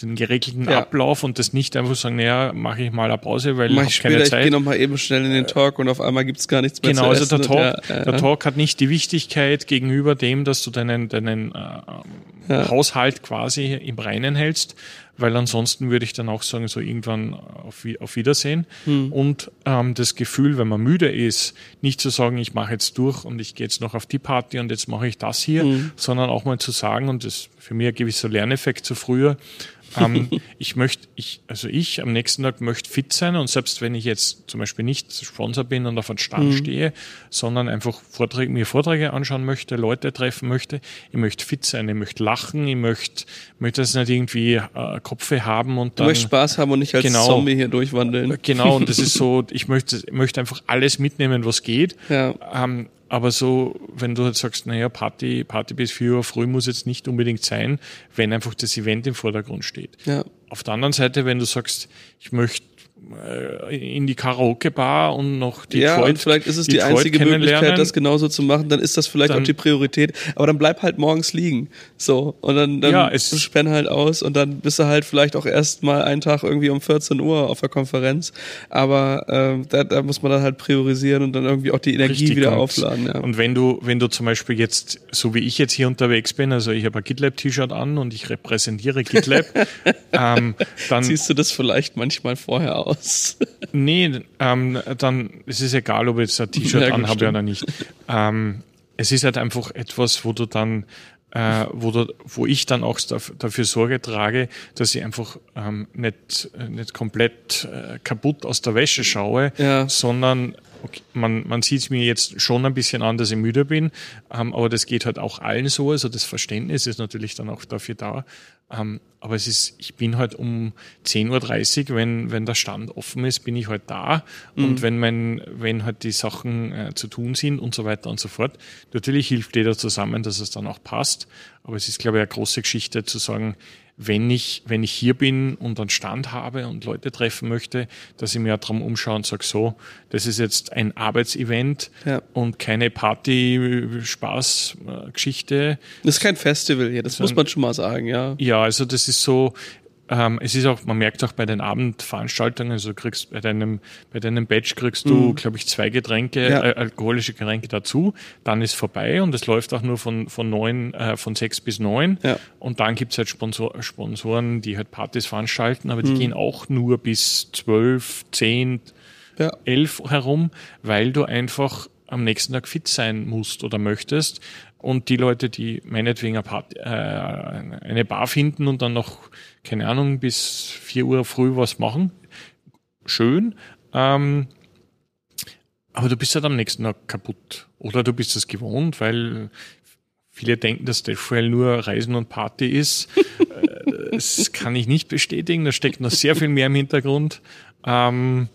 den geregelten ja. Ablauf und das nicht einfach sagen, naja, mache ich mal eine Pause, weil mach ich habe keine Zeit. Ich gehe nochmal eben schnell in den Talk und auf einmal gibt's gar nichts mehr genau, zu essen. Genau, also der Talk, ja, der Talk hat nicht die Wichtigkeit gegenüber dem, dass du deinen, deinen äh, Haushalt quasi im Reinen hältst, weil ansonsten würde ich dann auch sagen, so irgendwann auf, auf Wiedersehen. Hm. Und ähm, das Gefühl, wenn man müde ist, nicht zu sagen, ich mache jetzt durch und ich gehe jetzt noch auf die Party und jetzt mache ich das hier, hm. sondern auch mal zu sagen, und das für mich ein gewisser Lerneffekt zu früher, ähm, ich möchte, ich, also ich am nächsten Tag möchte fit sein und selbst wenn ich jetzt zum Beispiel nicht Sponsor bin und auf einem Stand mhm. stehe, sondern einfach Vorträge, mir Vorträge anschauen möchte, Leute treffen möchte, ich möchte fit sein, ich möchte lachen, ich möchte, möchte das nicht irgendwie äh, Kopfe haben und dann. Du möchtest Spaß haben und nicht als genau, Zombie hier durchwandeln. Genau, und das ist so, ich möchte, möchte einfach alles mitnehmen, was geht. Ja. Ähm, aber so, wenn du halt sagst, naja, Party, Party bis 4 Uhr früh muss jetzt nicht unbedingt sein, wenn einfach das Event im Vordergrund steht. Ja. Auf der anderen Seite, wenn du sagst, ich möchte in die Karaoke-Bar und noch die Ja, Detroit, und vielleicht ist es die einzige Möglichkeit, das genauso zu machen, dann ist das vielleicht dann, auch die Priorität. Aber dann bleib halt morgens liegen. So. Und dann, dann ja, spenn halt aus und dann bist du halt vielleicht auch erst mal einen Tag irgendwie um 14 Uhr auf der Konferenz. Aber äh, da, da muss man dann halt priorisieren und dann irgendwie auch die Energie Richtig wieder und, aufladen. Ja. Und wenn du, wenn du zum Beispiel jetzt, so wie ich jetzt hier unterwegs bin, also ich habe ein GitLab-T-Shirt an und ich repräsentiere GitLab, ähm, dann ziehst du das vielleicht manchmal vorher aus aus. nee, ähm, dann es ist egal, ob ich jetzt ein T-Shirt ja, anhabe oder nicht. Ähm, es ist halt einfach etwas, wo du dann äh, wo, du, wo ich dann auch dafür Sorge trage, dass ich einfach ähm, nicht, nicht komplett äh, kaputt aus der Wäsche schaue, ja. sondern okay, man, man sieht es mir jetzt schon ein bisschen an, dass ich müde bin, ähm, aber das geht halt auch allen so. Also das Verständnis ist natürlich dann auch dafür da. Ähm, aber es ist, ich bin halt um 10.30 Uhr, wenn, wenn der Stand offen ist, bin ich halt da. Mhm. Und wenn mein, wenn halt die Sachen äh, zu tun sind und so weiter und so fort. Natürlich hilft jeder zusammen, dass es dann auch passt. Aber es ist, glaube ich, eine große Geschichte zu sagen, wenn ich, wenn ich hier bin und einen Stand habe und Leute treffen möchte, dass ich mir darum umschaue und sage, so, das ist jetzt ein Arbeitsevent ja. und keine Party-Spaß-Geschichte. Das ist kein Festival hier, das muss man schon mal sagen, ja. Ja, also das ist so, ähm, es ist auch, man merkt auch bei den Abendveranstaltungen, also du kriegst bei deinem, bei deinem Badge kriegst du, mhm. glaube ich, zwei Getränke, ja. äh, alkoholische Getränke dazu, dann ist vorbei und es läuft auch nur von, von neun, äh, von sechs bis neun. Ja. Und dann gibt's halt Sponsor, Sponsoren, die halt Partys veranstalten, aber die mhm. gehen auch nur bis zwölf, zehn, ja. elf herum, weil du einfach am nächsten Tag fit sein musst oder möchtest. Und die Leute, die meinetwegen äh, eine Bar finden und dann noch, keine Ahnung, bis vier Uhr früh was machen, schön. Ähm, aber du bist halt am nächsten Tag kaputt. Oder du bist es gewohnt, weil viele denken, dass Deathrail nur Reisen und Party ist. Äh, das kann ich nicht bestätigen. Da steckt noch sehr viel mehr im Hintergrund. Ähm,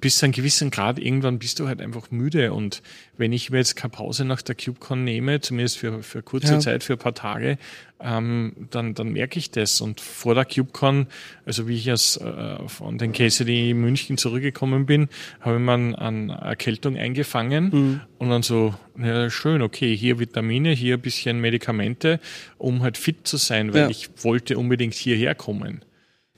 bis zu einem gewissen Grad irgendwann bist du halt einfach müde und wenn ich mir jetzt keine Pause nach der CubeCon nehme, zumindest für, für kurze ja. Zeit, für ein paar Tage, ähm, dann, dann merke ich das und vor der CubeCon, also wie ich aus, äh, von den KCD München zurückgekommen bin, habe ich mir an Erkältung eingefangen mhm. und dann so, ja schön, okay, hier Vitamine, hier ein bisschen Medikamente, um halt fit zu sein, weil ja. ich wollte unbedingt hierher kommen.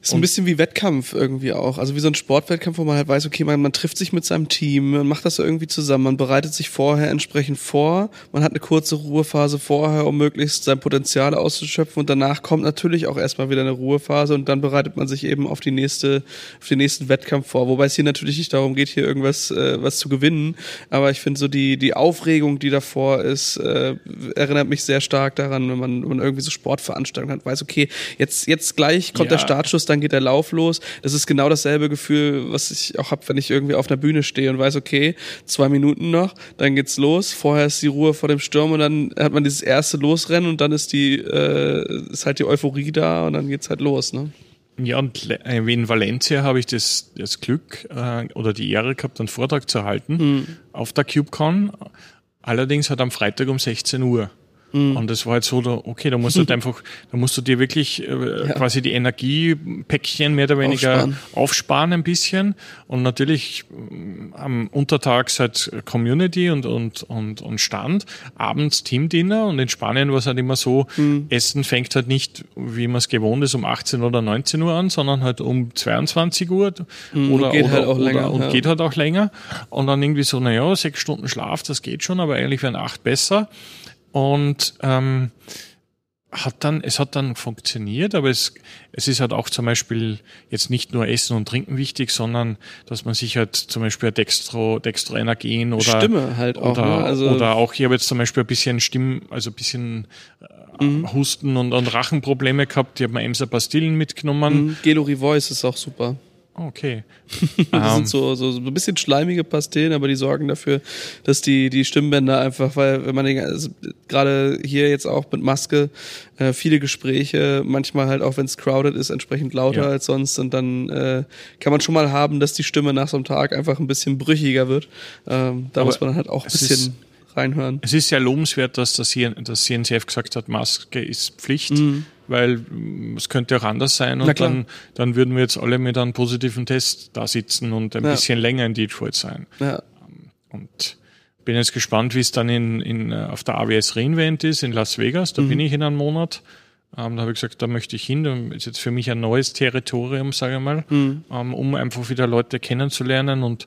Ist ein bisschen wie Wettkampf irgendwie auch. Also wie so ein Sportwettkampf, wo man halt weiß, okay, man, man trifft sich mit seinem Team, man macht das irgendwie zusammen, man bereitet sich vorher entsprechend vor, man hat eine kurze Ruhephase vorher, um möglichst sein Potenzial auszuschöpfen und danach kommt natürlich auch erstmal wieder eine Ruhephase und dann bereitet man sich eben auf die nächste, auf den nächsten Wettkampf vor. Wobei es hier natürlich nicht darum geht, hier irgendwas äh, was zu gewinnen, aber ich finde so die, die Aufregung, die davor ist, äh, erinnert mich sehr stark daran, wenn man, wenn man irgendwie so Sportveranstaltungen hat, weiß, okay, jetzt, jetzt gleich kommt ja. der Startschuss, dann geht der Lauf los. Das ist genau dasselbe Gefühl, was ich auch habe, wenn ich irgendwie auf einer Bühne stehe und weiß, okay, zwei Minuten noch, dann geht's los. Vorher ist die Ruhe vor dem Sturm und dann hat man dieses erste Losrennen und dann ist die äh, ist halt die Euphorie da und dann geht's halt los, ne? Ja, und äh, in Valencia habe ich das, das Glück äh, oder die Ehre gehabt, einen Vortrag zu halten mhm. auf der CubeCon. Allerdings hat am Freitag um 16 Uhr. Mhm. Und das war halt so, da, okay, da musst du halt einfach, da musst du dir wirklich äh, ja. quasi die Energiepäckchen mehr oder weniger aufsparen. aufsparen ein bisschen. Und natürlich äh, am Untertags halt Community und, und, und, und Stand, abends Teamdinner und in Spanien war es halt immer so, mhm. Essen fängt halt nicht, wie man es gewohnt ist, um 18 oder 19 Uhr an, sondern halt um 22 Uhr mhm, oder, geht oder, halt auch oder, länger, und ja. geht halt auch länger. Und dann irgendwie so, naja, sechs Stunden Schlaf, das geht schon, aber eigentlich wären acht besser. Und ähm, hat dann, es hat dann funktioniert, aber es, es ist halt auch zum Beispiel jetzt nicht nur Essen und Trinken wichtig, sondern dass man sich halt zum Beispiel Dextro, Dextroenergen oder Stimme halt auch, oder, ne? also oder auch ich habe jetzt zum Beispiel ein bisschen Stimm, also ein bisschen äh, mhm. Husten und, und Rachenprobleme gehabt. Ich habe mir Emser Pastillen mitgenommen. Mhm. Gelori Voice ist auch super. Okay. das sind ähm. so, so, so ein bisschen schleimige Pastillen, aber die sorgen dafür, dass die, die Stimmbänder einfach, weil wenn man den, also gerade hier jetzt auch mit Maske, äh, viele Gespräche, manchmal halt auch wenn es crowded ist, entsprechend lauter ja. als sonst und dann äh, kann man schon mal haben, dass die Stimme nach so einem Tag einfach ein bisschen brüchiger wird. Ähm, da aber muss man halt auch ein bisschen reinhören. Es ist sehr lobenswert, dass das, das CNCF gesagt hat, Maske ist Pflicht. Mhm weil mm, es könnte auch anders sein und dann, dann würden wir jetzt alle mit einem positiven Test da sitzen und ein ja. bisschen länger in Detroit sein. Ja. Und bin jetzt gespannt, wie es dann in, in, äh, auf der AWS Reinvent ist in Las Vegas. Da mhm. bin ich in einem Monat. Ähm, da habe ich gesagt, da möchte ich hin. Das ist jetzt für mich ein neues Territorium, sage ich mal, mhm. ähm, um einfach wieder Leute kennenzulernen. Und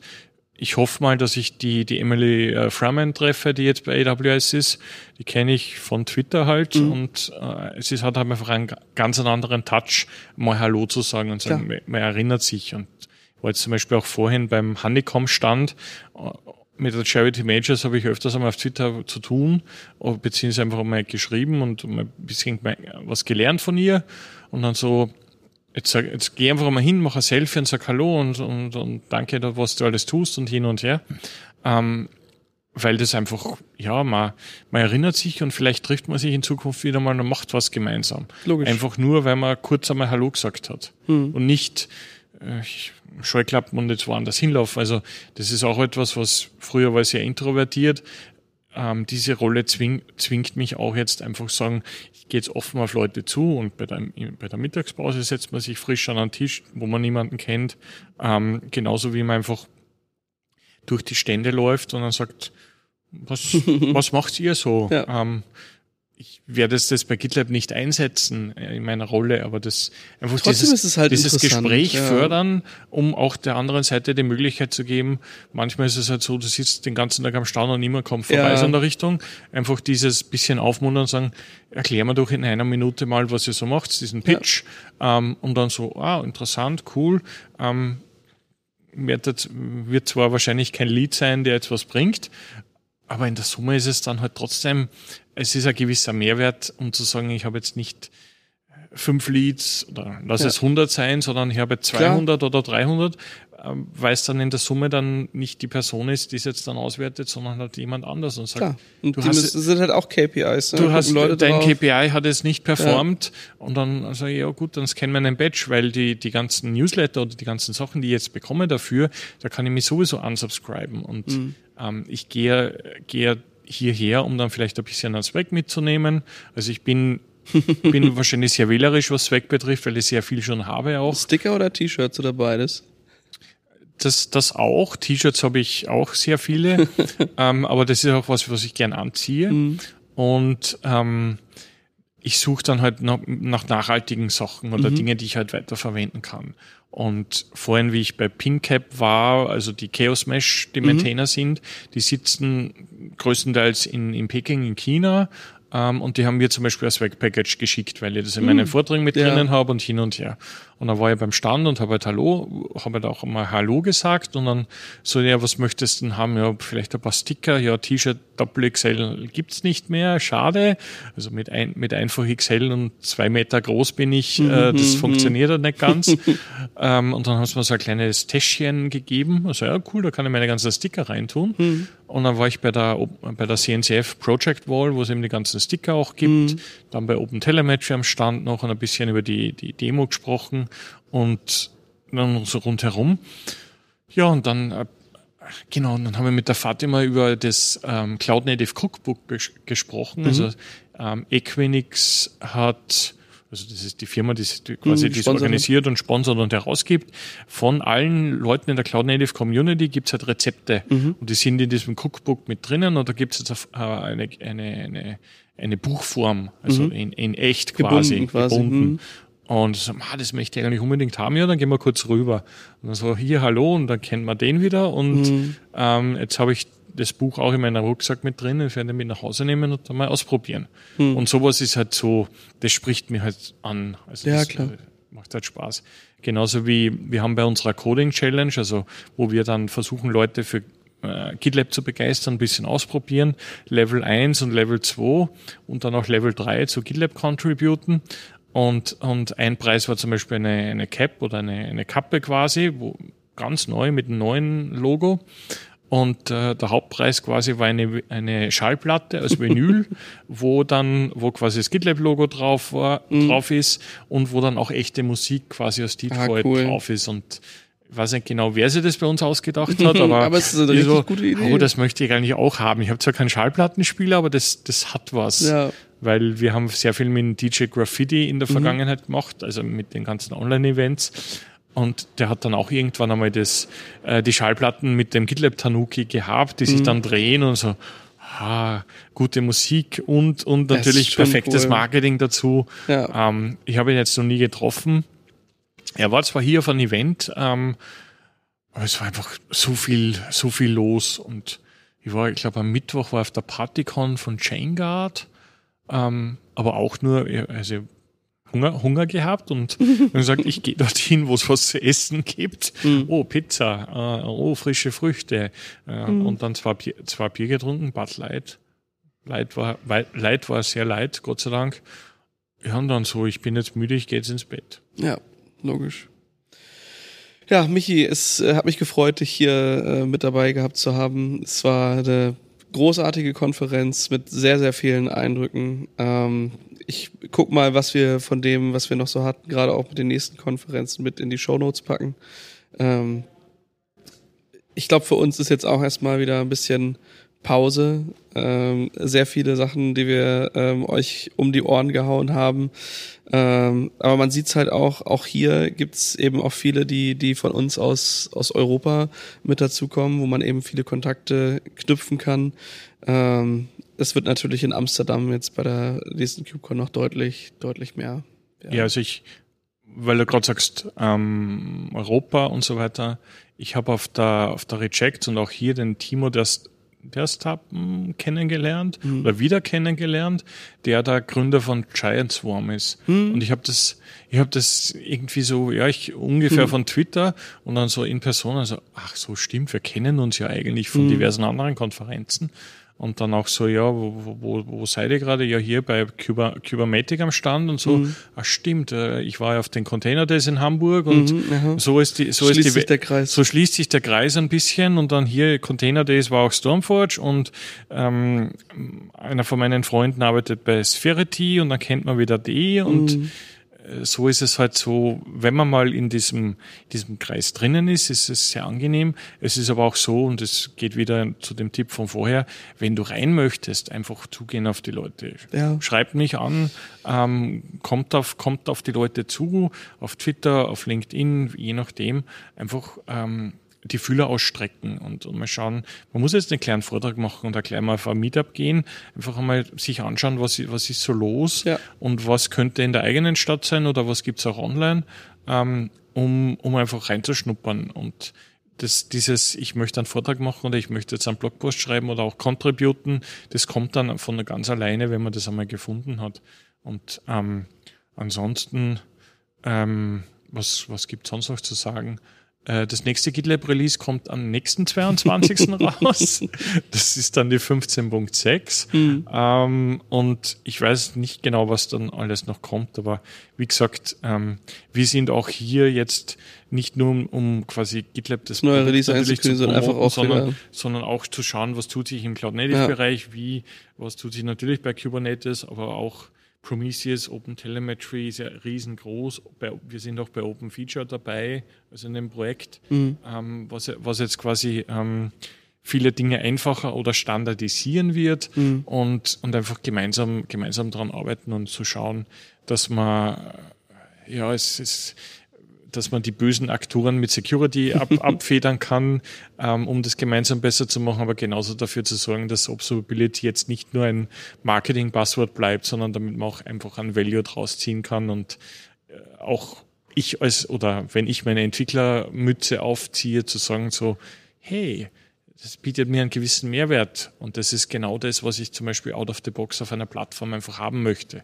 ich hoffe mal, dass ich die, die Emily äh, Freeman treffe, die jetzt bei AWS ist. Die kenne ich von Twitter halt mhm. und äh, es ist halt einfach einen ganz anderen Touch, mal Hallo zu sagen und sagen, man, man, erinnert sich. Und ich war jetzt zum Beispiel auch vorhin beim Honeycomb-Stand mit der Charity Majors habe ich öfters einmal auf Twitter zu tun, äh, beziehungsweise einfach mal geschrieben und mal ein bisschen was gelernt von ihr und dann so jetzt, sag, jetzt geh einfach mal hin, mach ein Selfie und sag Hallo und, und, und danke, was du alles tust und hin und her. Ähm, weil das einfach, ja, man, man erinnert sich und vielleicht trifft man sich in Zukunft wieder mal und macht was gemeinsam. Logisch. Einfach nur, weil man kurz einmal Hallo gesagt hat. Hm. Und nicht äh, Scheuklappen und jetzt woanders hinlaufen. Also das ist auch etwas, was früher war sehr introvertiert. Ähm, diese Rolle zwing, zwingt mich auch jetzt einfach sagen, geht es offen auf Leute zu und bei der, bei der Mittagspause setzt man sich frisch an einen Tisch, wo man niemanden kennt. Ähm, genauso wie man einfach durch die Stände läuft und dann sagt, was, was macht ihr so? Ja. Ähm, ich werde das bei GitLab nicht einsetzen äh, in meiner Rolle, aber das einfach Trotzdem dieses, halt dieses Gespräch ja. fördern, um auch der anderen Seite die Möglichkeit zu geben. Manchmal ist es halt so, du sitzt den ganzen Tag am Stand und niemand kommt vorbei ja. so in der Richtung. Einfach dieses bisschen aufmuntern und sagen, erklär mir doch in einer Minute mal, was ihr so macht, diesen Pitch. Ja. Ähm, und dann so, ah, interessant, cool. Ähm, wird, wird zwar wahrscheinlich kein Lead sein, der jetzt was bringt, aber in der Summe ist es dann halt trotzdem, es ist ein gewisser Mehrwert, um zu sagen, ich habe jetzt nicht fünf Leads oder lass ja. es 100 sein, sondern ich habe 200 Klar. oder 300, ähm, weil es dann in der Summe dann nicht die Person ist, die es jetzt dann auswertet, sondern halt jemand anders und sagt, Klar. Und du die hast, sind halt auch KPIs. Ne? Du hast, Leute dein drauf. KPI hat es nicht performt ja. und dann also ja gut, dann scannen wir einen Badge, weil die, die ganzen Newsletter oder die ganzen Sachen, die ich jetzt bekomme dafür, da kann ich mich sowieso unsubscriben und mhm. ähm, ich gehe, gehe hierher, um dann vielleicht ein bisschen das Zweck mitzunehmen. Also ich bin bin wahrscheinlich sehr wählerisch, was Zweck betrifft, weil ich sehr viel schon habe auch. Sticker oder T-Shirts oder beides? Das, das auch. T-Shirts habe ich auch sehr viele. ähm, aber das ist auch was, was ich gern anziehe. Mhm. Und ähm, ich suche dann halt nach, nach, nachhaltigen Sachen oder mhm. Dinge, die ich halt weiterverwenden kann. Und vorhin, wie ich bei PinCap war, also die Chaos Mesh, die mhm. Maintainer sind, die sitzen größtenteils in, in Peking in China ähm, und die haben mir zum Beispiel als Webpackage geschickt, weil ich das in mhm. meinen Vorträgen mit ja. drinnen habe und hin und her. Und dann war ich beim Stand und habe halt Hallo, habe halt auch mal Hallo gesagt und dann so, ja, was möchtest du denn haben? Ja, vielleicht ein paar Sticker, ja, T-Shirt Doppel XL gibt's nicht mehr, schade. Also mit, ein, mit einfach XL und zwei Meter groß bin ich, mhm, äh, das mhm, funktioniert halt nicht ganz. ähm, und dann haben sie mir so ein kleines Täschchen gegeben. Also ja, cool, da kann ich meine ganzen Sticker reintun. Mhm. Und dann war ich bei der, bei der CNCF Project Wall, wo es eben die ganzen Sticker auch gibt. Mhm. Dann bei Open Telemetry am Stand noch und ein bisschen über die, die Demo gesprochen und dann so rundherum. Ja, und dann, äh, genau, und dann haben wir mit der Fatima über das ähm, Cloud Native Cookbook ges gesprochen. Mhm. Also ähm, Equinix hat, also das ist die Firma, die, die quasi mhm, das organisiert und sponsert und herausgibt. Von allen Leuten in der Cloud Native Community gibt's halt Rezepte mhm. und die sind in diesem Cookbook mit drinnen und da gibt's jetzt äh, eine, eine, eine, eine Buchform, also mhm. in, in echt quasi, gebunden. Quasi. gebunden. Mhm. Und so, ah, das möchte ich eigentlich unbedingt haben, ja, dann gehen wir kurz rüber. Und dann so, hier, hallo, und dann kennt man den wieder. Und mhm. ähm, jetzt habe ich das Buch auch in meinem Rucksack mit drin, ich werde mit nach Hause nehmen und dann mal ausprobieren. Mhm. Und sowas ist halt so, das spricht mir halt an. Also ja, das, klar. Äh, macht halt Spaß. Genauso wie wir haben bei unserer Coding Challenge, also wo wir dann versuchen, Leute für äh, GitLab zu begeistern, ein bisschen ausprobieren, Level 1 und Level 2 und dann auch Level 3 zu GitLab contributen. Und, und ein Preis war zum Beispiel eine, eine Cap oder eine, eine Kappe quasi, wo ganz neu mit einem neuen Logo. Und äh, der Hauptpreis quasi war eine, eine Schallplatte als Vinyl, wo dann, wo quasi das GitLab-Logo drauf war, mhm. drauf ist und wo dann auch echte Musik quasi aus Detroit ah, cool. drauf ist. Und ich weiß nicht genau, wer sich das bei uns ausgedacht hat, aber, aber es ist eine richtig so, gute Idee. Oh, das möchte ich eigentlich auch haben. Ich habe zwar keinen Schallplattenspieler, aber das, das hat was. Ja weil wir haben sehr viel mit DJ Graffiti in der mhm. Vergangenheit mhm. gemacht, also mit den ganzen Online-Events. Und der hat dann auch irgendwann einmal das, äh, die Schallplatten mit dem GitLab Tanuki gehabt, die sich mhm. dann drehen und so, ah, gute Musik und, und natürlich perfektes cool. Marketing dazu. Ja. Ähm, ich habe ihn jetzt noch nie getroffen. Er war zwar hier auf einem Event, ähm, aber es war einfach so viel, so viel los und ich war, ich glaube, am Mittwoch war auf der Partycon von Chain Guard ähm, aber auch nur, also Hunger, Hunger gehabt und gesagt, ich gehe dorthin, wo es was zu essen gibt. Mhm. Oh, Pizza, äh, oh, frische Früchte. Äh, mhm. Und dann zwei Bier, zwei Bier getrunken, Bud Light. Light war, Light war sehr light, Gott sei Dank. Ja, und dann so, ich bin jetzt müde, ich gehe jetzt ins Bett. Ja, logisch. Ja, Michi, es äh, hat mich gefreut, dich hier äh, mit dabei gehabt zu haben. Es war eine großartige Konferenz mit sehr, sehr vielen Eindrücken. Ähm, ich guck mal, was wir von dem, was wir noch so hatten, gerade auch mit den nächsten Konferenzen mit in die Show Notes packen. Ähm, ich glaube, für uns ist jetzt auch erstmal wieder ein bisschen Pause. Ähm, sehr viele Sachen, die wir ähm, euch um die Ohren gehauen haben. Ähm, aber man sieht's halt auch, auch hier gibt's eben auch viele, die, die von uns aus, aus Europa mit dazukommen, wo man eben viele Kontakte knüpfen kann. Ähm, es wird natürlich in Amsterdam jetzt bei der nächsten KubeCon noch deutlich, deutlich mehr. Ja, ja also ich, weil du gerade sagst, ähm, Europa und so weiter, ich habe auf der, auf der Reject und auch hier den Timo, der der Stappen kennengelernt mhm. oder wieder kennengelernt, der der Gründer von Giant Swarm ist. Mhm. Und ich habe das, ich habe das irgendwie so, ja, ich ungefähr mhm. von Twitter und dann so in Person, also ach so stimmt, wir kennen uns ja eigentlich von mhm. diversen anderen Konferenzen. Und dann auch so, ja, wo, wo, wo seid ihr gerade? Ja, hier bei Cuba, Cubermatic am Stand und so. Mhm. Ach stimmt, äh, ich war ja auf den Container Days in Hamburg und mhm, so ist die, so schließt ist die, sich der Kreis. So schließt sich der Kreis ein bisschen und dann hier Container Days war auch Stormforge und ähm, einer von meinen Freunden arbeitet bei Spherity und dann kennt man wieder die und mhm so ist es halt so, wenn man mal in diesem, diesem Kreis drinnen ist, ist es sehr angenehm. Es ist aber auch so, und es geht wieder zu dem Tipp von vorher, wenn du rein möchtest, einfach zugehen auf die Leute. Ja. Schreibt mich an, ähm, kommt, auf, kommt auf die Leute zu, auf Twitter, auf LinkedIn, je nachdem. Einfach ähm, die Fühler ausstrecken und, und mal schauen, man muss jetzt einen kleinen Vortrag machen und gleich mal auf ein Meetup gehen, einfach einmal sich anschauen, was, was ist so los ja. und was könnte in der eigenen Stadt sein oder was gibt's auch online, ähm, um, um einfach reinzuschnuppern und das, dieses, ich möchte einen Vortrag machen oder ich möchte jetzt einen Blogpost schreiben oder auch contributen, das kommt dann von ganz alleine, wenn man das einmal gefunden hat. Und ähm, ansonsten, ähm, was, was gibt sonst noch zu sagen? Äh, das nächste GitLab Release kommt am nächsten 22. raus. Das ist dann die 15.6. Mhm. Ähm, und ich weiß nicht genau, was dann alles noch kommt, aber wie gesagt, ähm, wir sind auch hier jetzt nicht nur um, um quasi GitLab das neue Release einzukündigen, sondern einfach auch sondern, sondern auch zu schauen, was tut sich im Cloud Native Bereich, wie, was tut sich natürlich bei Kubernetes, aber auch Prometheus, Open Telemetry ist ja riesengroß. Wir sind auch bei Open Feature dabei, also in dem Projekt, mhm. ähm, was, was, jetzt quasi ähm, viele Dinge einfacher oder standardisieren wird mhm. und, und einfach gemeinsam, gemeinsam daran arbeiten und zu schauen, dass man, ja, es ist, dass man die bösen Aktoren mit Security ab, abfedern kann, ähm, um das gemeinsam besser zu machen, aber genauso dafür zu sorgen, dass Observability jetzt nicht nur ein Marketing-Buzzword bleibt, sondern damit man auch einfach ein Value draus ziehen kann und äh, auch ich als, oder wenn ich meine Entwicklermütze aufziehe, zu sagen so, hey, das bietet mir einen gewissen Mehrwert und das ist genau das, was ich zum Beispiel out of the box auf einer Plattform einfach haben möchte.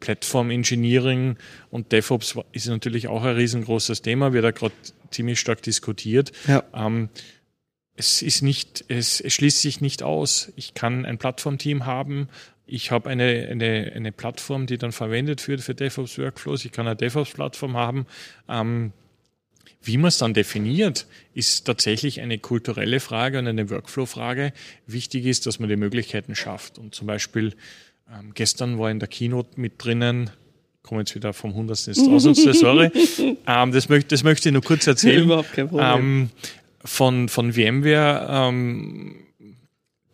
Platform Engineering und DevOps ist natürlich auch ein riesengroßes Thema, wird da gerade ziemlich stark diskutiert. Ja. Ähm, es ist nicht, es, es schließt sich nicht aus. Ich kann ein Plattformteam haben. Ich habe eine, eine, eine Plattform, die dann verwendet wird für DevOps Workflows. Ich kann eine DevOps-Plattform haben. Ähm, wie man es dann definiert, ist tatsächlich eine kulturelle Frage und eine Workflow-Frage. Wichtig ist, dass man die Möglichkeiten schafft. Und zum Beispiel ähm, gestern war in der Keynote mit drinnen, komme jetzt wieder vom Hundertsten ins Tausendste, sorry. ähm, das, möchte, das möchte ich nur kurz erzählen. Überhaupt kein Problem. Ähm, von, von VMware, ähm,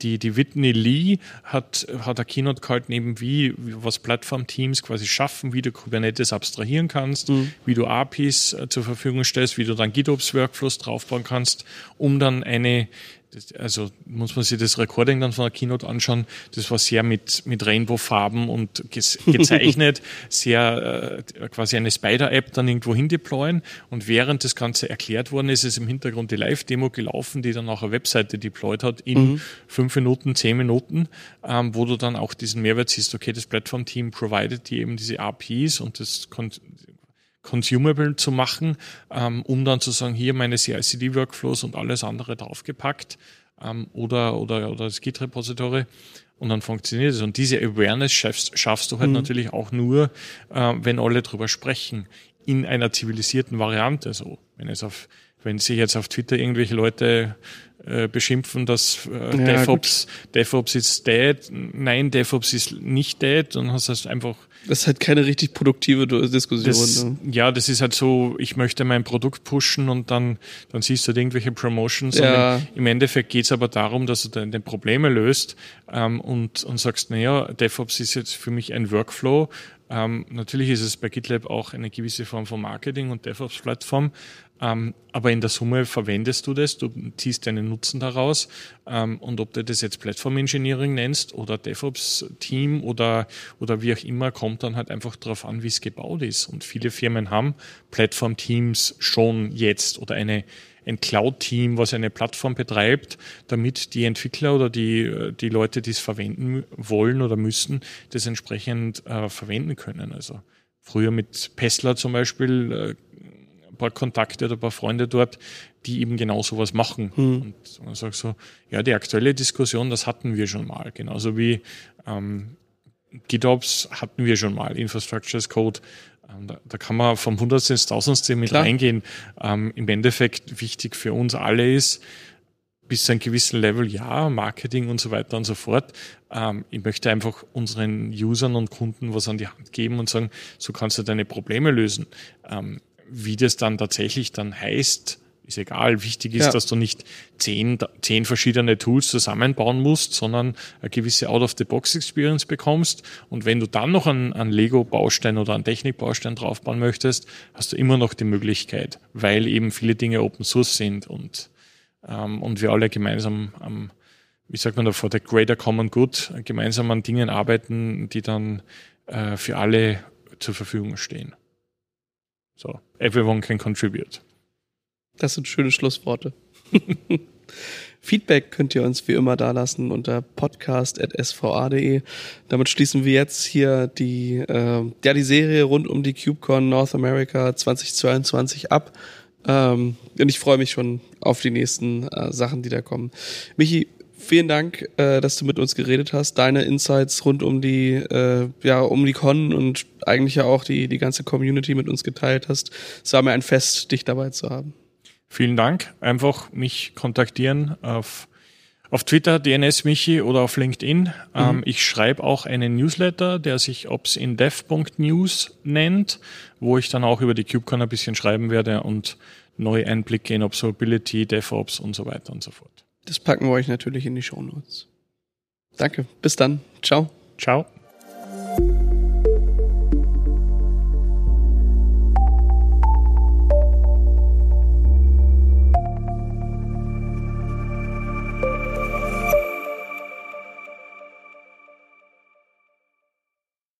die, die Whitney Lee hat, hat eine Keynote gehalten, eben wie, was Plattform-Teams quasi schaffen, wie du Kubernetes abstrahieren kannst, mhm. wie du APIs äh, zur Verfügung stellst, wie du dann GitOps-Workflows draufbauen kannst, um dann eine also muss man sich das Recording dann von der Keynote anschauen, das war sehr mit, mit Rainbow-Farben und gezeichnet, sehr äh, quasi eine Spider-App dann irgendwo hin deployen und während das Ganze erklärt worden ist, ist im Hintergrund die Live-Demo gelaufen, die dann auch eine Webseite deployed hat in mhm. fünf Minuten, zehn Minuten, ähm, wo du dann auch diesen Mehrwert siehst, okay, das Plattform-Team provided die eben diese APIs und das consumable zu machen, ähm, um dann zu sagen, hier meine CI/CD-Workflows und alles andere draufgepackt ähm, oder, oder, oder das Git-Repository und dann funktioniert es. Und diese Awareness schaffst, schaffst du halt mhm. natürlich auch nur, äh, wenn alle drüber sprechen, in einer zivilisierten Variante. So, wenn es auf, wenn sich jetzt auf Twitter irgendwelche Leute äh, beschimpfen, dass äh, ja, DevOps, DevOps ist dead. Nein, DevOps ist nicht dead und hast das einfach das ist halt keine richtig produktive Diskussion. Das, ne? Ja, das ist halt so, ich möchte mein Produkt pushen und dann, dann siehst du halt irgendwelche Promotions. Ja. Im, Endeffekt geht es aber darum, dass du deine Probleme löst ähm, und, und sagst, naja, DevOps ist jetzt für mich ein Workflow. Ähm, natürlich ist es bei GitLab auch eine gewisse Form von Marketing und DevOps-Plattform, ähm, aber in der Summe verwendest du das, du ziehst deinen Nutzen daraus. Ähm, und ob du das jetzt Platform Engineering nennst oder DevOps Team oder, oder wie auch immer, kommt dann halt einfach darauf an, wie es gebaut ist. Und viele Firmen haben Platform Teams schon jetzt oder eine, ein Cloud-Team, was eine Plattform betreibt, damit die Entwickler oder die, die Leute, die es verwenden wollen oder müssen, das entsprechend äh, verwenden können. Also früher mit Pessler zum Beispiel äh, ein paar Kontakte oder ein paar Freunde dort, die eben genau sowas machen. Mhm. Und man sagt so, ja, die aktuelle Diskussion, das hatten wir schon mal. Genauso wie ähm, GitOps hatten wir schon mal, Infrastructure as Code. Ähm, da, da, kann man vom Hundertste ins Tausendste mit Klar. reingehen. Ähm, Im Endeffekt wichtig für uns alle ist, bis zu einem gewissen Level, ja, Marketing und so weiter und so fort. Ähm, ich möchte einfach unseren Usern und Kunden was an die Hand geben und sagen, so kannst du deine Probleme lösen. Ähm, wie das dann tatsächlich dann heißt, ist egal. Wichtig ist, ja. dass du nicht zehn, zehn verschiedene Tools zusammenbauen musst, sondern eine gewisse Out-of-the-Box-Experience bekommst. Und wenn du dann noch einen, einen Lego-Baustein oder einen Technik-Baustein draufbauen möchtest, hast du immer noch die Möglichkeit, weil eben viele Dinge Open Source sind und, ähm, und wir alle gemeinsam am, wie sagt man da, vor der Greater Common Good gemeinsam an Dingen arbeiten, die dann äh, für alle zur Verfügung stehen. So, everyone can contribute. Das sind schöne Schlussworte. Feedback könnt ihr uns wie immer dalassen unter podcast.sva.de. Damit schließen wir jetzt hier die, äh, ja, die Serie rund um die CubeCon North America 2022 ab. Ähm, und ich freue mich schon auf die nächsten äh, Sachen, die da kommen. Michi, vielen Dank, äh, dass du mit uns geredet hast. Deine Insights rund um die, äh, ja, um die Con und eigentlich ja auch die, die ganze Community mit uns geteilt hast. Es war mir ein Fest, dich dabei zu haben. Vielen Dank. Einfach mich kontaktieren auf, auf Twitter, DNS Michi oder auf LinkedIn. Mhm. Ähm, ich schreibe auch einen Newsletter, der sich obsindev.news nennt, wo ich dann auch über die KubeCon ein bisschen schreiben werde und neue Einblicke in Observability, DevOps und so weiter und so fort. Das packen wir euch natürlich in die Show Notes. Danke. Bis dann. Ciao. Ciao.